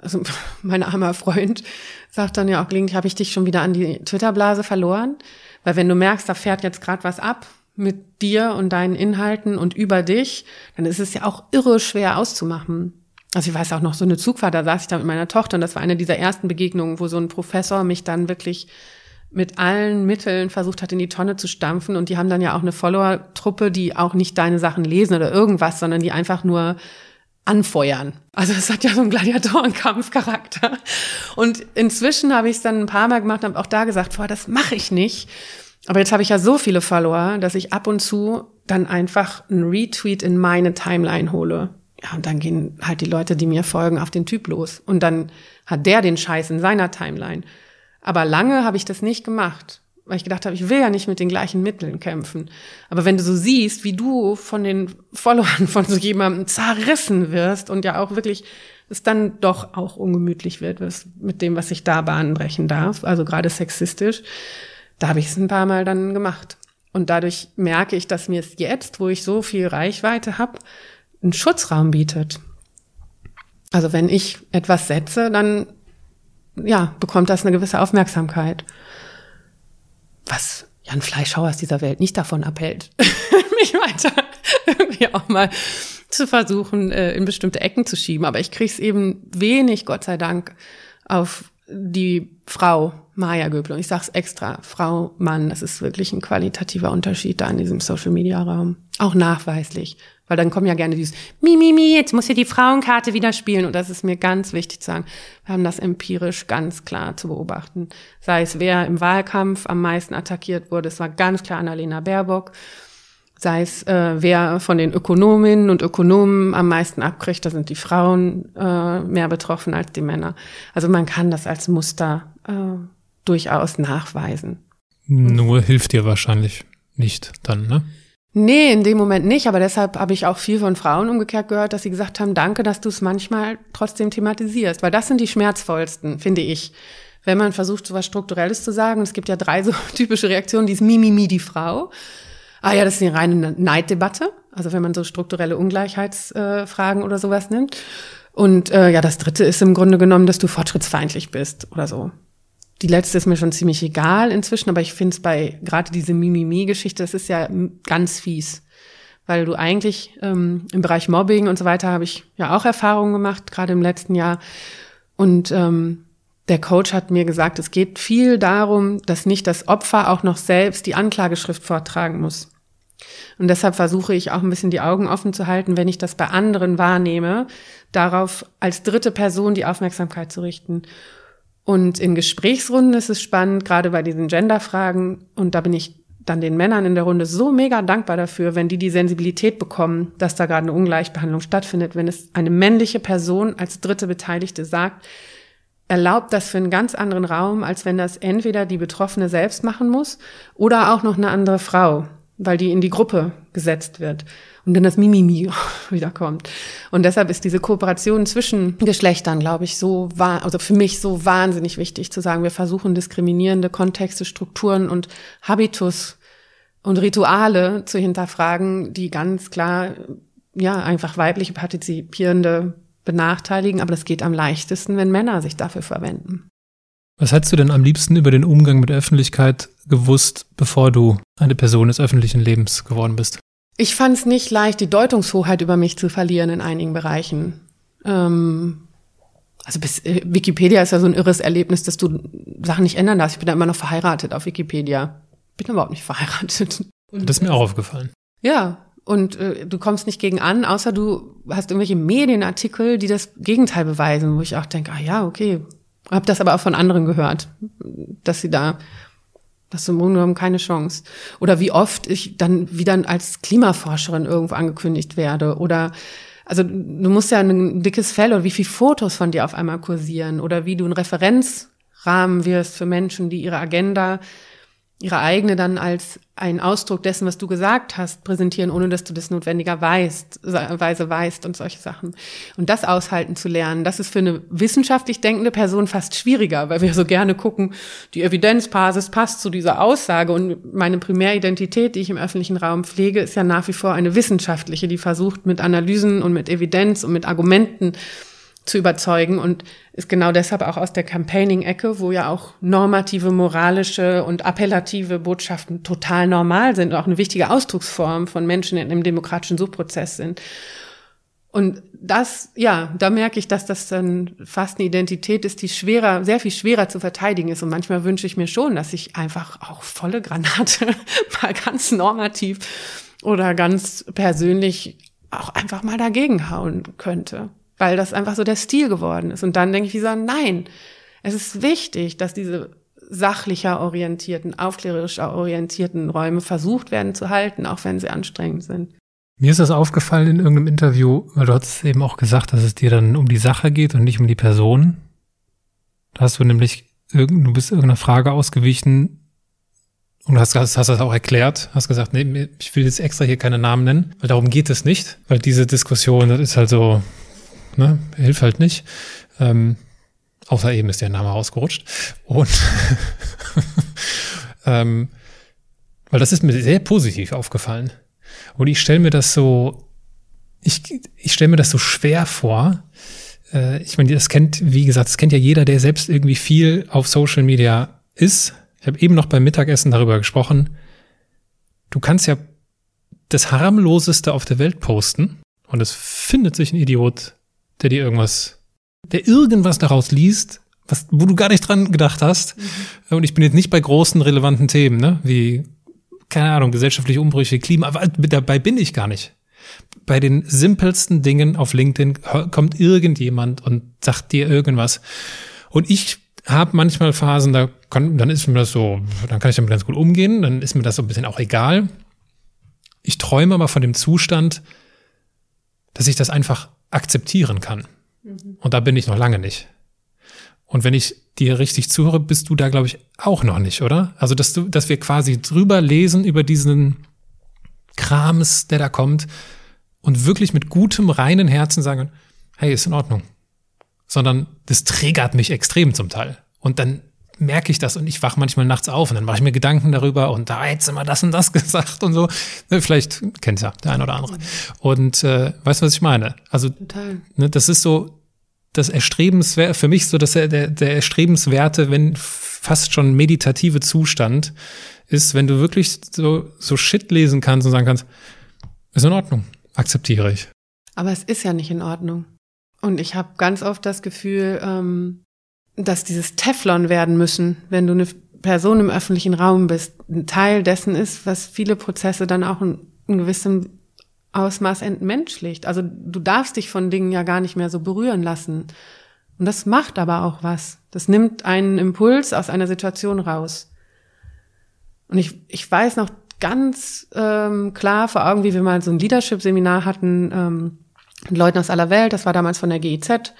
Speaker 1: also mein armer Freund sagt dann ja auch gelegentlich, habe ich dich schon wieder an die Twitter-Blase verloren? Weil wenn du merkst, da fährt jetzt gerade was ab mit dir und deinen Inhalten und über dich, dann ist es ja auch irre schwer auszumachen. Also ich weiß auch noch, so eine Zugfahrt, da saß ich da mit meiner Tochter und das war eine dieser ersten Begegnungen, wo so ein Professor mich dann wirklich mit allen Mitteln versucht hat, in die Tonne zu stampfen. Und die haben dann ja auch eine Follower-Truppe, die auch nicht deine Sachen lesen oder irgendwas, sondern die einfach nur anfeuern. Also es hat ja so einen Gladiatorenkampfcharakter. Und inzwischen habe ich es dann ein paar Mal gemacht und habe auch da gesagt, vorher, das mache ich nicht. Aber jetzt habe ich ja so viele Follower, dass ich ab und zu dann einfach einen Retweet in meine Timeline hole. Ja, und dann gehen halt die Leute, die mir folgen, auf den Typ los. Und dann hat der den Scheiß in seiner Timeline. Aber lange habe ich das nicht gemacht, weil ich gedacht habe, ich will ja nicht mit den gleichen Mitteln kämpfen. Aber wenn du so siehst, wie du von den Followern von so jemandem zerrissen wirst und ja auch wirklich es dann doch auch ungemütlich wird mit dem, was ich da Bahnen brechen darf, also gerade sexistisch, da habe ich es ein paar Mal dann gemacht. Und dadurch merke ich, dass mir es jetzt, wo ich so viel Reichweite habe, einen Schutzraum bietet. Also wenn ich etwas setze, dann ja, bekommt das eine gewisse Aufmerksamkeit. Was Jan Fleischhauer aus dieser Welt nicht davon abhält, mich weiter irgendwie auch mal zu versuchen, äh, in bestimmte Ecken zu schieben. Aber ich kriege es eben wenig, Gott sei Dank, auf die Frau Maja Göbel. Und ich sage es extra, Frau, Mann, das ist wirklich ein qualitativer Unterschied da in diesem Social-Media-Raum. Auch nachweislich. Weil dann kommen ja gerne dieses Mi, Mi, Mi, jetzt muss hier die Frauenkarte wieder spielen. Und das ist mir ganz wichtig zu sagen. Wir haben das empirisch ganz klar zu beobachten. Sei es, wer im Wahlkampf am meisten attackiert wurde. Es war ganz klar Annalena Baerbock. Sei es, äh, wer von den Ökonominnen und Ökonomen am meisten abkriegt. Da sind die Frauen äh, mehr betroffen als die Männer. Also man kann das als Muster äh, durchaus nachweisen.
Speaker 3: Nur hilft dir wahrscheinlich nicht dann, ne?
Speaker 1: Nee, in dem Moment nicht, aber deshalb habe ich auch viel von Frauen umgekehrt gehört, dass sie gesagt haben, danke, dass du es manchmal trotzdem thematisierst, weil das sind die schmerzvollsten, finde ich. Wenn man versucht, so was Strukturelles zu sagen, es gibt ja drei so typische Reaktionen, die ist Mimimi die Frau. Ah ja, das ist eine reine Neiddebatte, also wenn man so strukturelle Ungleichheitsfragen äh, oder sowas nimmt. Und äh, ja, das dritte ist im Grunde genommen, dass du fortschrittsfeindlich bist oder so. Die letzte ist mir schon ziemlich egal inzwischen, aber ich finde es bei gerade diese Mimimi-Geschichte, das ist ja ganz fies. Weil du eigentlich ähm, im Bereich Mobbing und so weiter habe ich ja auch Erfahrungen gemacht, gerade im letzten Jahr. Und ähm, der Coach hat mir gesagt, es geht viel darum, dass nicht das Opfer auch noch selbst die Anklageschrift vortragen muss. Und deshalb versuche ich auch ein bisschen die Augen offen zu halten, wenn ich das bei anderen wahrnehme, darauf als dritte Person die Aufmerksamkeit zu richten. Und in Gesprächsrunden ist es spannend, gerade bei diesen Genderfragen. Und da bin ich dann den Männern in der Runde so mega dankbar dafür, wenn die die Sensibilität bekommen, dass da gerade eine Ungleichbehandlung stattfindet, wenn es eine männliche Person als dritte Beteiligte sagt, erlaubt das für einen ganz anderen Raum, als wenn das entweder die Betroffene selbst machen muss oder auch noch eine andere Frau, weil die in die Gruppe gesetzt wird und dann das Mimimi wiederkommt. Und deshalb ist diese Kooperation zwischen Geschlechtern, glaube ich, so also für mich so wahnsinnig wichtig zu sagen, wir versuchen diskriminierende Kontexte, Strukturen und Habitus und Rituale zu hinterfragen, die ganz klar ja einfach weibliche partizipierende benachteiligen, aber das geht am leichtesten, wenn Männer sich dafür verwenden.
Speaker 3: Was hättest du denn am liebsten über den Umgang mit der Öffentlichkeit gewusst, bevor du eine Person des öffentlichen Lebens geworden bist?
Speaker 1: Ich fand es nicht leicht, die Deutungshoheit über mich zu verlieren in einigen Bereichen. Ähm, also bis äh, Wikipedia ist ja so ein irres Erlebnis, dass du Sachen nicht ändern darfst. Ich bin da immer noch verheiratet auf Wikipedia. Bin überhaupt nicht verheiratet.
Speaker 3: Das ist mir auch aufgefallen.
Speaker 1: Ja, und äh, du kommst nicht gegen an, außer du hast irgendwelche Medienartikel, die das Gegenteil beweisen, wo ich auch denke, ah ja, okay, hab das aber auch von anderen gehört, dass sie da das im Grunde genommen keine Chance. Oder wie oft ich dann wieder als Klimaforscherin irgendwo angekündigt werde oder also du musst ja ein dickes Fell oder wie viele Fotos von dir auf einmal kursieren oder wie du ein Referenzrahmen wirst für Menschen, die ihre Agenda ihre eigene dann als ein Ausdruck dessen, was du gesagt hast, präsentieren, ohne dass du das notwendigerweise weißt und solche Sachen. Und das aushalten zu lernen, das ist für eine wissenschaftlich denkende Person fast schwieriger, weil wir so gerne gucken, die Evidenzbasis passt zu dieser Aussage und meine Primäridentität, die ich im öffentlichen Raum pflege, ist ja nach wie vor eine wissenschaftliche, die versucht mit Analysen und mit Evidenz und mit Argumenten zu überzeugen und ist genau deshalb auch aus der Campaigning-Ecke, wo ja auch normative, moralische und appellative Botschaften total normal sind und auch eine wichtige Ausdrucksform von Menschen in einem demokratischen Suchprozess sind. Und das, ja, da merke ich, dass das dann fast eine Identität ist, die schwerer, sehr viel schwerer zu verteidigen ist. Und manchmal wünsche ich mir schon, dass ich einfach auch volle Granate mal ganz normativ oder ganz persönlich auch einfach mal dagegen hauen könnte weil das einfach so der Stil geworden ist. Und dann denke ich wie so, nein, es ist wichtig, dass diese sachlicher orientierten, aufklärerischer orientierten Räume versucht werden zu halten, auch wenn sie anstrengend sind.
Speaker 3: Mir ist das aufgefallen in irgendeinem Interview, weil du hast eben auch gesagt, dass es dir dann um die Sache geht und nicht um die Person. Da hast du nämlich du bist irgendeiner Frage ausgewichen und hast, hast, hast das auch erklärt, hast gesagt, nee, ich will jetzt extra hier keine Namen nennen, weil darum geht es nicht, weil diese Diskussion, das ist halt so, ne? Hilft halt nicht. Ähm, außer eben ist der Name rausgerutscht. Und ähm, weil das ist mir sehr positiv aufgefallen. Und ich stelle mir das so, ich, ich stelle mir das so schwer vor. Äh, ich meine, das kennt, wie gesagt, das kennt ja jeder, der selbst irgendwie viel auf Social Media ist. Ich habe eben noch beim Mittagessen darüber gesprochen. Du kannst ja das harmloseste auf der Welt posten und es findet sich ein Idiot, der dir irgendwas, der irgendwas daraus liest, was, wo du gar nicht dran gedacht hast. Mhm. Und ich bin jetzt nicht bei großen relevanten Themen, ne, wie, keine Ahnung, gesellschaftliche Umbrüche, Klima, aber dabei bin ich gar nicht. Bei den simpelsten Dingen auf LinkedIn kommt irgendjemand und sagt dir irgendwas. Und ich habe manchmal Phasen, da kann, dann ist mir das so, dann kann ich damit ganz gut umgehen, dann ist mir das so ein bisschen auch egal. Ich träume aber von dem Zustand, dass ich das einfach akzeptieren kann. Mhm. Und da bin ich noch lange nicht. Und wenn ich dir richtig zuhöre, bist du da, glaube ich, auch noch nicht, oder? Also, dass du, dass wir quasi drüber lesen über diesen Krams, der da kommt und wirklich mit gutem, reinen Herzen sagen, hey, ist in Ordnung. Sondern das triggert mich extrem zum Teil. Und dann merke ich das und ich wach manchmal nachts auf und dann mache ich mir Gedanken darüber und da jetzt immer das und das gesagt und so. Ne, vielleicht kennt ja der eine oder andere. Und äh, weißt du, was ich meine? Also Total. Ne, das ist so das Erstrebenswerte, für mich so dass der, der Erstrebenswerte, wenn fast schon meditative Zustand ist, wenn du wirklich so, so Shit lesen kannst und sagen kannst, ist in Ordnung, akzeptiere ich.
Speaker 1: Aber es ist ja nicht in Ordnung. Und ich habe ganz oft das Gefühl, ähm, dass dieses Teflon werden müssen, wenn du eine Person im öffentlichen Raum bist, ein Teil dessen ist, was viele Prozesse dann auch in, in gewissem Ausmaß entmenschlicht. Also du darfst dich von Dingen ja gar nicht mehr so berühren lassen. Und das macht aber auch was. Das nimmt einen Impuls aus einer Situation raus. Und ich, ich weiß noch ganz ähm, klar vor Augen, wie wir mal so ein Leadership-Seminar hatten ähm, mit Leuten aus aller Welt. Das war damals von der GIZ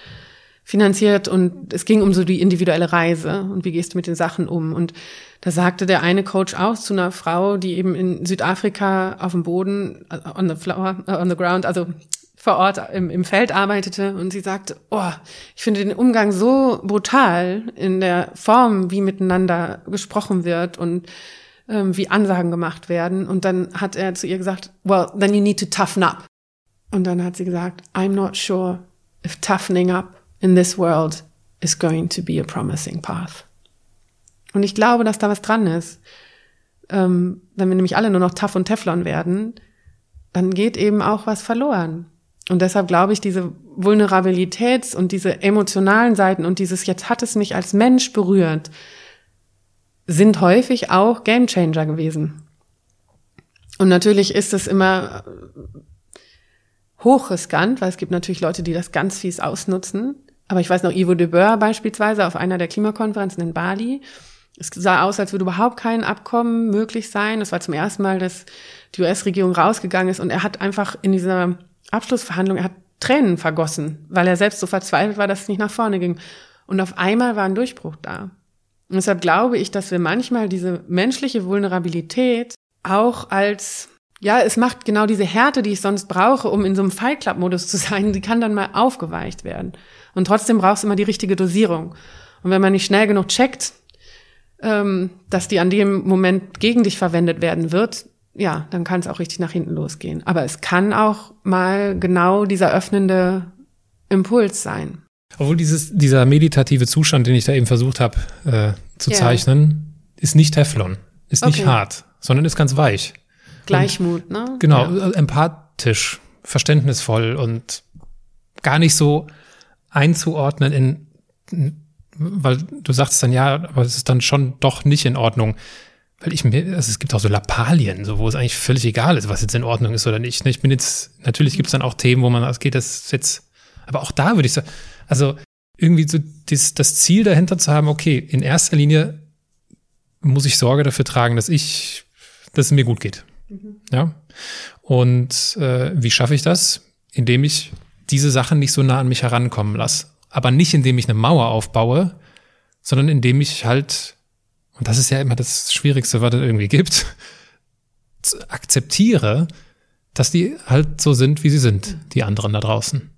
Speaker 1: finanziert und es ging um so die individuelle Reise und wie gehst du mit den Sachen um. Und da sagte der eine Coach aus zu einer Frau, die eben in Südafrika auf dem Boden, äh, on the floor, uh, on the ground, also vor Ort im, im Feld arbeitete und sie sagte, oh, ich finde den Umgang so brutal in der Form, wie miteinander gesprochen wird und ähm, wie Ansagen gemacht werden. Und dann hat er zu ihr gesagt, well, then you need to toughen up. Und dann hat sie gesagt, I'm not sure if toughening up in this world is going to be a promising path. Und ich glaube, dass da was dran ist. Ähm, wenn wir nämlich alle nur noch tough und Teflon werden, dann geht eben auch was verloren. Und deshalb glaube ich, diese Vulnerabilitäts- und diese emotionalen Seiten und dieses jetzt hat es mich als Mensch berührt, sind häufig auch Gamechanger gewesen. Und natürlich ist es immer hochriskant, weil es gibt natürlich Leute, die das ganz fies ausnutzen. Aber ich weiß noch, Ivo de Boer beispielsweise auf einer der Klimakonferenzen in Bali. Es sah aus, als würde überhaupt kein Abkommen möglich sein. Es war zum ersten Mal, dass die US-Regierung rausgegangen ist und er hat einfach in dieser Abschlussverhandlung, er hat Tränen vergossen, weil er selbst so verzweifelt war, dass es nicht nach vorne ging. Und auf einmal war ein Durchbruch da. Und deshalb glaube ich, dass wir manchmal diese menschliche Vulnerabilität auch als, ja, es macht genau diese Härte, die ich sonst brauche, um in so einem Fight Club Modus zu sein, die kann dann mal aufgeweicht werden. Und trotzdem brauchst du immer die richtige Dosierung. Und wenn man nicht schnell genug checkt, ähm, dass die an dem Moment gegen dich verwendet werden wird, ja, dann kann es auch richtig nach hinten losgehen. Aber es kann auch mal genau dieser öffnende Impuls sein.
Speaker 3: Obwohl dieses, dieser meditative Zustand, den ich da eben versucht habe äh, zu yeah. zeichnen, ist nicht Teflon, ist okay. nicht hart, sondern ist ganz weich.
Speaker 1: Gleichmut, und,
Speaker 3: ne? Genau, ja. empathisch, verständnisvoll und gar nicht so einzuordnen in, weil du sagst dann ja, aber es ist dann schon doch nicht in Ordnung. Weil ich mir, also es gibt auch so Lappalien, so wo es eigentlich völlig egal ist, was jetzt in Ordnung ist oder nicht. Ich bin jetzt, natürlich gibt es dann auch Themen, wo man, es geht das jetzt, aber auch da würde ich sagen, also irgendwie so das, das Ziel dahinter zu haben, okay, in erster Linie muss ich Sorge dafür tragen, dass ich, dass es mir gut geht. Mhm. Ja. Und äh, wie schaffe ich das? Indem ich diese Sachen nicht so nah an mich herankommen lasse. Aber nicht indem ich eine Mauer aufbaue, sondern indem ich halt, und das ist ja immer das Schwierigste, was es irgendwie gibt, akzeptiere, dass die halt so sind, wie sie sind, die anderen da draußen.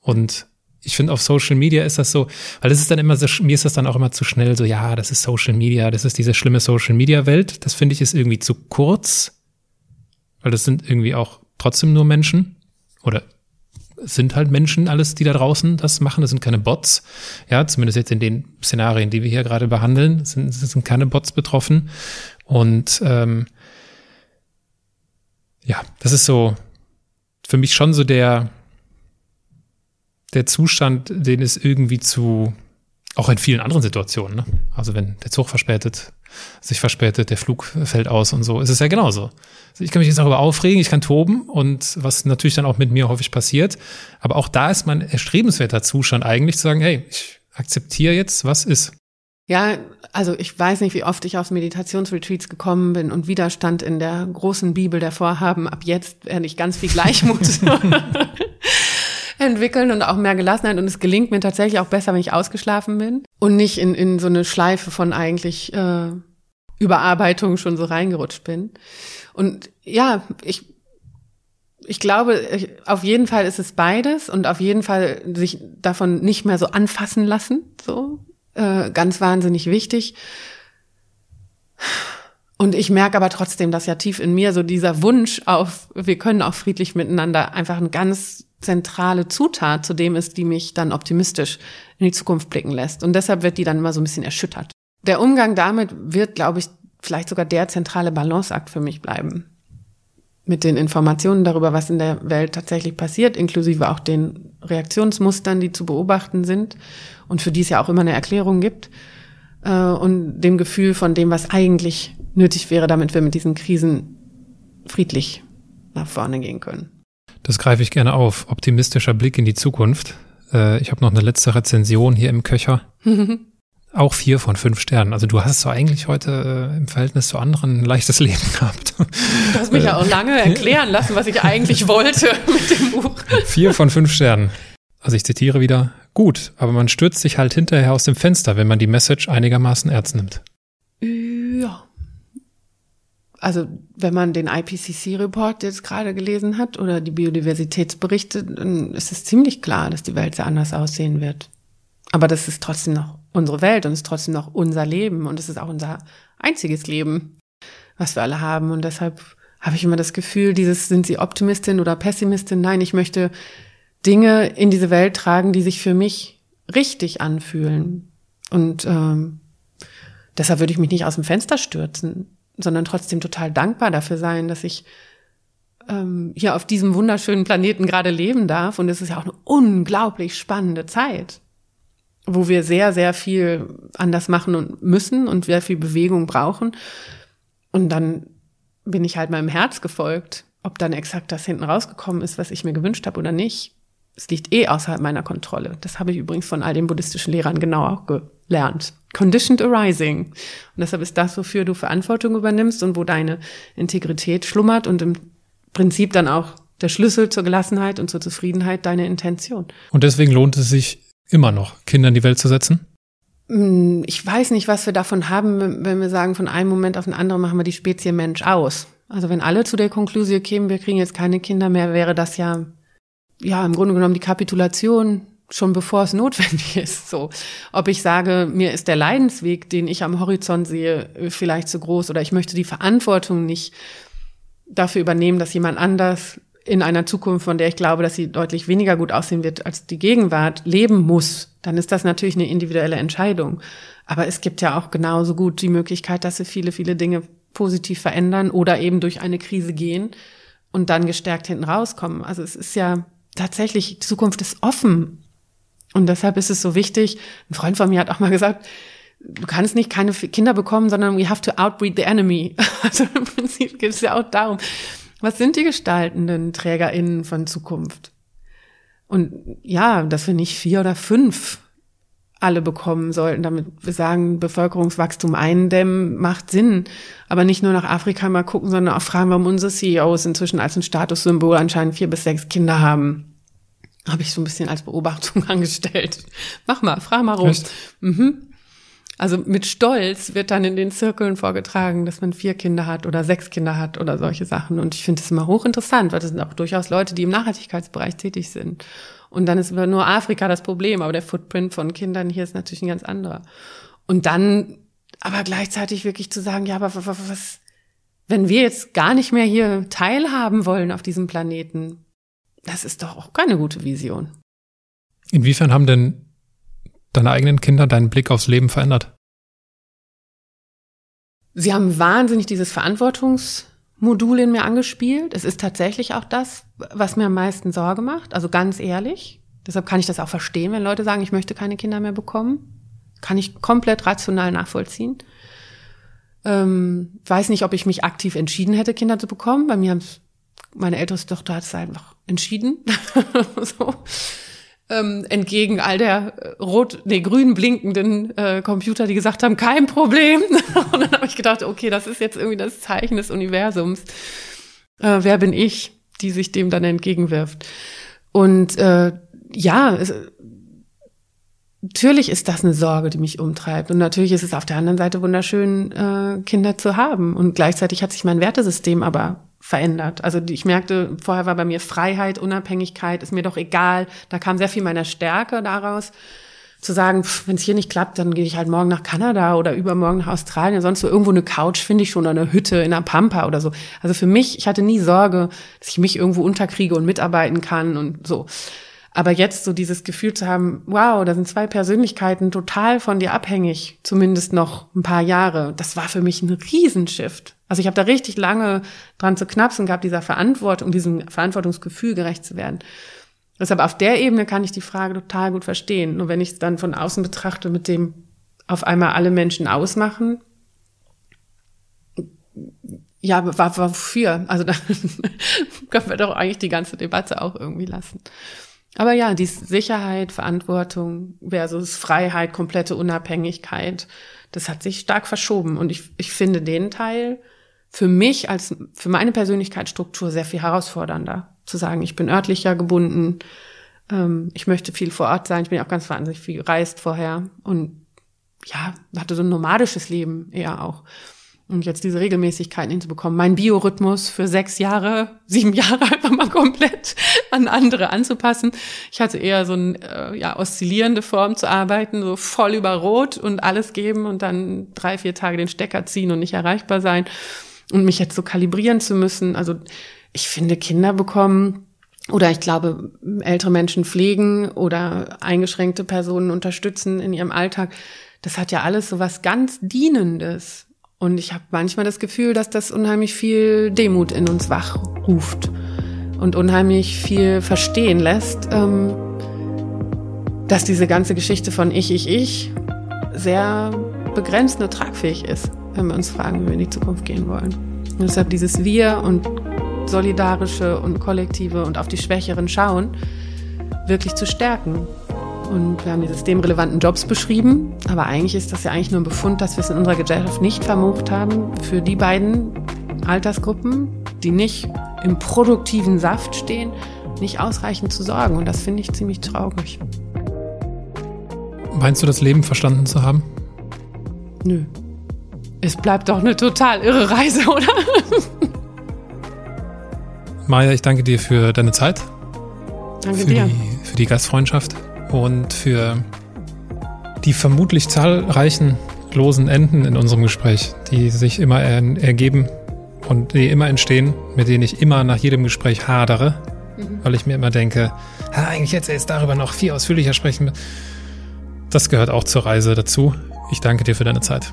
Speaker 3: Und ich finde, auf Social Media ist das so, weil das ist dann immer so, mir ist das dann auch immer zu schnell so, ja, das ist Social Media, das ist diese schlimme Social Media Welt. Das finde ich ist irgendwie zu kurz, weil das sind irgendwie auch trotzdem nur Menschen oder sind halt Menschen alles, die da draußen das machen. Das sind keine Bots. Ja, zumindest jetzt in den Szenarien, die wir hier gerade behandeln, sind, sind keine Bots betroffen. Und ähm, ja, das ist so für mich schon so der, der Zustand, den es irgendwie zu, auch in vielen anderen Situationen, ne? also wenn der Zug verspätet, sich verspätet, der Flug fällt aus und so, ist es ja genauso. Ich kann mich jetzt darüber aufregen, ich kann toben und was natürlich dann auch mit mir häufig passiert. Aber auch da ist mein erstrebenswerter Zustand eigentlich zu sagen, hey, ich akzeptiere jetzt, was ist.
Speaker 1: Ja, also ich weiß nicht, wie oft ich aus Meditationsretreats gekommen bin und Widerstand in der großen Bibel der Vorhaben. Ab jetzt werde ich ganz viel Gleichmut entwickeln und auch mehr Gelassenheit. Und es gelingt mir tatsächlich auch besser, wenn ich ausgeschlafen bin und nicht in, in so eine Schleife von eigentlich äh, Überarbeitung schon so reingerutscht bin. Und ja, ich, ich glaube, auf jeden Fall ist es beides und auf jeden Fall sich davon nicht mehr so anfassen lassen, so äh, ganz wahnsinnig wichtig. Und ich merke aber trotzdem, dass ja tief in mir so dieser Wunsch auf, wir können auch friedlich miteinander einfach ein ganz zentrale Zutat zu dem ist, die mich dann optimistisch in die Zukunft blicken lässt. Und deshalb wird die dann immer so ein bisschen erschüttert. Der Umgang damit wird, glaube ich, vielleicht sogar der zentrale Balanceakt für mich bleiben. mit den Informationen darüber, was in der Welt tatsächlich passiert, inklusive auch den Reaktionsmustern, die zu beobachten sind und für die es ja auch immer eine Erklärung gibt, äh, und dem Gefühl von dem, was eigentlich nötig wäre, damit wir mit diesen Krisen friedlich nach vorne gehen können.
Speaker 3: Das greife ich gerne auf. Optimistischer Blick in die Zukunft. Äh, ich habe noch eine letzte Rezension hier im Köcher. Auch vier von fünf Sternen. Also du hast so eigentlich heute äh, im Verhältnis zu anderen ein leichtes Leben gehabt.
Speaker 1: Du hast mich ja auch lange erklären lassen, was ich eigentlich wollte mit dem Buch.
Speaker 3: Vier von fünf Sternen. Also ich zitiere wieder, gut, aber man stürzt sich halt hinterher aus dem Fenster, wenn man die Message einigermaßen ernst nimmt.
Speaker 1: Ja. Also wenn man den IPCC-Report jetzt gerade gelesen hat oder die Biodiversitätsberichte, dann ist es ziemlich klar, dass die Welt sehr anders aussehen wird. Aber das ist trotzdem noch unsere Welt und es ist trotzdem noch unser Leben und es ist auch unser einziges Leben, was wir alle haben. Und deshalb habe ich immer das Gefühl, dieses, sind Sie Optimistin oder Pessimistin? Nein, ich möchte Dinge in diese Welt tragen, die sich für mich richtig anfühlen. Und ähm, deshalb würde ich mich nicht aus dem Fenster stürzen sondern trotzdem total dankbar dafür sein, dass ich ähm, hier auf diesem wunderschönen Planeten gerade leben darf. Und es ist ja auch eine unglaublich spannende Zeit, wo wir sehr, sehr viel anders machen und müssen und sehr viel Bewegung brauchen. Und dann bin ich halt meinem Herz gefolgt. Ob dann exakt das hinten rausgekommen ist, was ich mir gewünscht habe oder nicht, es liegt eh außerhalb meiner Kontrolle. Das habe ich übrigens von all den buddhistischen Lehrern genau auch gelernt. Conditioned Arising. Und deshalb ist das, wofür du Verantwortung übernimmst und wo deine Integrität schlummert und im Prinzip dann auch der Schlüssel zur Gelassenheit und zur Zufriedenheit deine Intention.
Speaker 3: Und deswegen lohnt es sich immer noch, Kinder in die Welt zu setzen?
Speaker 1: Hm, ich weiß nicht, was wir davon haben, wenn wir sagen, von einem Moment auf den anderen machen wir die Spezie Mensch aus. Also wenn alle zu der Konklusion kämen, wir kriegen jetzt keine Kinder mehr, wäre das ja, ja, im Grunde genommen die Kapitulation schon bevor es notwendig ist. So, ob ich sage, mir ist der Leidensweg, den ich am Horizont sehe, vielleicht zu groß oder ich möchte die Verantwortung nicht dafür übernehmen, dass jemand anders in einer Zukunft, von der ich glaube, dass sie deutlich weniger gut aussehen wird als die Gegenwart, leben muss, dann ist das natürlich eine individuelle Entscheidung. Aber es gibt ja auch genauso gut die Möglichkeit, dass sie viele, viele Dinge positiv verändern oder eben durch eine Krise gehen und dann gestärkt hinten rauskommen. Also es ist ja tatsächlich, die Zukunft ist offen. Und deshalb ist es so wichtig, ein Freund von mir hat auch mal gesagt, du kannst nicht keine Kinder bekommen, sondern we have to outbreed the enemy. Also im Prinzip geht es ja auch darum, was sind die gestaltenden TrägerInnen von Zukunft? Und ja, dass wir nicht vier oder fünf alle bekommen sollten, damit wir sagen, Bevölkerungswachstum eindämmen macht Sinn. Aber nicht nur nach Afrika mal gucken, sondern auch fragen, warum unsere CEOs inzwischen als ein Statussymbol anscheinend vier bis sechs Kinder haben habe ich so ein bisschen als Beobachtung angestellt. Mach mal, frag mal rum. Mhm. Also mit Stolz wird dann in den Zirkeln vorgetragen, dass man vier Kinder hat oder sechs Kinder hat oder solche Sachen. Und ich finde es immer hochinteressant, weil das sind auch durchaus Leute, die im Nachhaltigkeitsbereich tätig sind. Und dann ist nur Afrika das Problem, aber der Footprint von Kindern hier ist natürlich ein ganz anderer. Und dann aber gleichzeitig wirklich zu sagen, ja, aber was, wenn wir jetzt gar nicht mehr hier teilhaben wollen auf diesem Planeten, das ist doch auch keine gute Vision.
Speaker 3: Inwiefern haben denn deine eigenen Kinder deinen Blick aufs Leben verändert?
Speaker 1: Sie haben wahnsinnig dieses Verantwortungsmodul in mir angespielt. Es ist tatsächlich auch das, was mir am meisten Sorge macht. Also ganz ehrlich. Deshalb kann ich das auch verstehen, wenn Leute sagen, ich möchte keine Kinder mehr bekommen. Kann ich komplett rational nachvollziehen. Ähm, weiß nicht, ob ich mich aktiv entschieden hätte, Kinder zu bekommen. Bei mir haben meine älteste Tochter hat es einfach entschieden. so. Ähm, entgegen all der äh, rot, nee, grün blinkenden äh, Computer, die gesagt haben, kein Problem. und dann habe ich gedacht, okay, das ist jetzt irgendwie das Zeichen des Universums. Äh, wer bin ich, die sich dem dann entgegenwirft? Und äh, ja, es, natürlich ist das eine Sorge, die mich umtreibt. Und natürlich ist es auf der anderen Seite wunderschön, äh, Kinder zu haben. Und gleichzeitig hat sich mein Wertesystem aber verändert. Also ich merkte, vorher war bei mir Freiheit, Unabhängigkeit, ist mir doch egal. Da kam sehr viel meiner Stärke daraus, zu sagen, wenn es hier nicht klappt, dann gehe ich halt morgen nach Kanada oder übermorgen nach Australien. Sonst so irgendwo eine Couch finde ich schon oder eine Hütte in der Pampa oder so. Also für mich, ich hatte nie Sorge, dass ich mich irgendwo unterkriege und mitarbeiten kann und so. Aber jetzt so dieses Gefühl zu haben, wow, da sind zwei Persönlichkeiten total von dir abhängig, zumindest noch ein paar Jahre, das war für mich ein Riesenshift. Also ich habe da richtig lange dran zu knapsen gehabt, dieser Verantwortung, diesem Verantwortungsgefühl gerecht zu werden. Deshalb auf der Ebene kann ich die Frage total gut verstehen. Nur wenn ich es dann von außen betrachte, mit dem auf einmal alle Menschen ausmachen, ja, wofür? Also da können wir doch eigentlich die ganze Debatte auch irgendwie lassen. Aber ja, die Sicherheit, Verantwortung versus Freiheit, komplette Unabhängigkeit, das hat sich stark verschoben. Und ich, ich finde den Teil für mich als, für meine Persönlichkeitsstruktur sehr viel herausfordernder. Zu sagen, ich bin örtlicher gebunden, ähm, ich möchte viel vor Ort sein, ich bin auch ganz wahnsinnig viel gereist vorher und ja, hatte so ein nomadisches Leben eher auch. Und jetzt diese Regelmäßigkeiten hinzubekommen, mein Biorhythmus für sechs Jahre, sieben Jahre einfach mal komplett an andere anzupassen. Ich hatte eher so eine äh, ja, oszillierende Form zu arbeiten, so voll über Rot und alles geben und dann drei, vier Tage den Stecker ziehen und nicht erreichbar sein und mich jetzt so kalibrieren zu müssen. Also ich finde, Kinder bekommen oder ich glaube, ältere Menschen pflegen oder eingeschränkte Personen unterstützen in ihrem Alltag. Das hat ja alles so was ganz Dienendes. Und ich habe manchmal das Gefühl, dass das unheimlich viel Demut in uns wachruft und unheimlich viel verstehen lässt, ähm, dass diese ganze Geschichte von Ich, Ich, Ich sehr begrenzt nur tragfähig ist, wenn wir uns fragen, wie wir in die Zukunft gehen wollen. Und deshalb dieses Wir und solidarische und kollektive und auf die Schwächeren schauen, wirklich zu stärken und wir haben die systemrelevanten Jobs beschrieben. Aber eigentlich ist das ja eigentlich nur ein Befund, dass wir es in unserer Gesellschaft nicht vermocht haben, für die beiden Altersgruppen, die nicht im produktiven Saft stehen, nicht ausreichend zu sorgen. Und das finde ich ziemlich traurig.
Speaker 3: Meinst du, das Leben verstanden zu haben?
Speaker 1: Nö. Es bleibt doch eine total irre Reise, oder?
Speaker 3: Maja, ich danke dir für deine Zeit.
Speaker 1: Danke
Speaker 3: für
Speaker 1: dir.
Speaker 3: Die, für die Gastfreundschaft und für die vermutlich zahlreichen losen Enden in unserem Gespräch, die sich immer ergeben und die immer entstehen, mit denen ich immer nach jedem Gespräch hadere, mhm. weil ich mir immer denke, eigentlich hätte jetzt darüber noch viel ausführlicher sprechen. Das gehört auch zur Reise dazu. Ich danke dir für deine Zeit.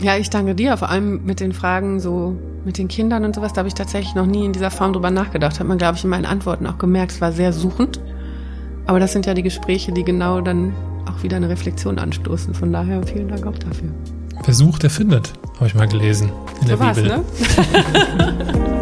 Speaker 1: Ja, ich danke dir, vor allem mit den Fragen so mit den Kindern und sowas, da habe ich tatsächlich noch nie in dieser Form drüber nachgedacht. Hat man, glaube ich, in meinen Antworten auch gemerkt, es war sehr suchend. Aber das sind ja die Gespräche, die genau dann auch wieder eine Reflexion anstoßen. Von daher vielen Dank auch dafür.
Speaker 3: Wer sucht, der findet, habe ich mal gelesen in so der Bibel. Ne?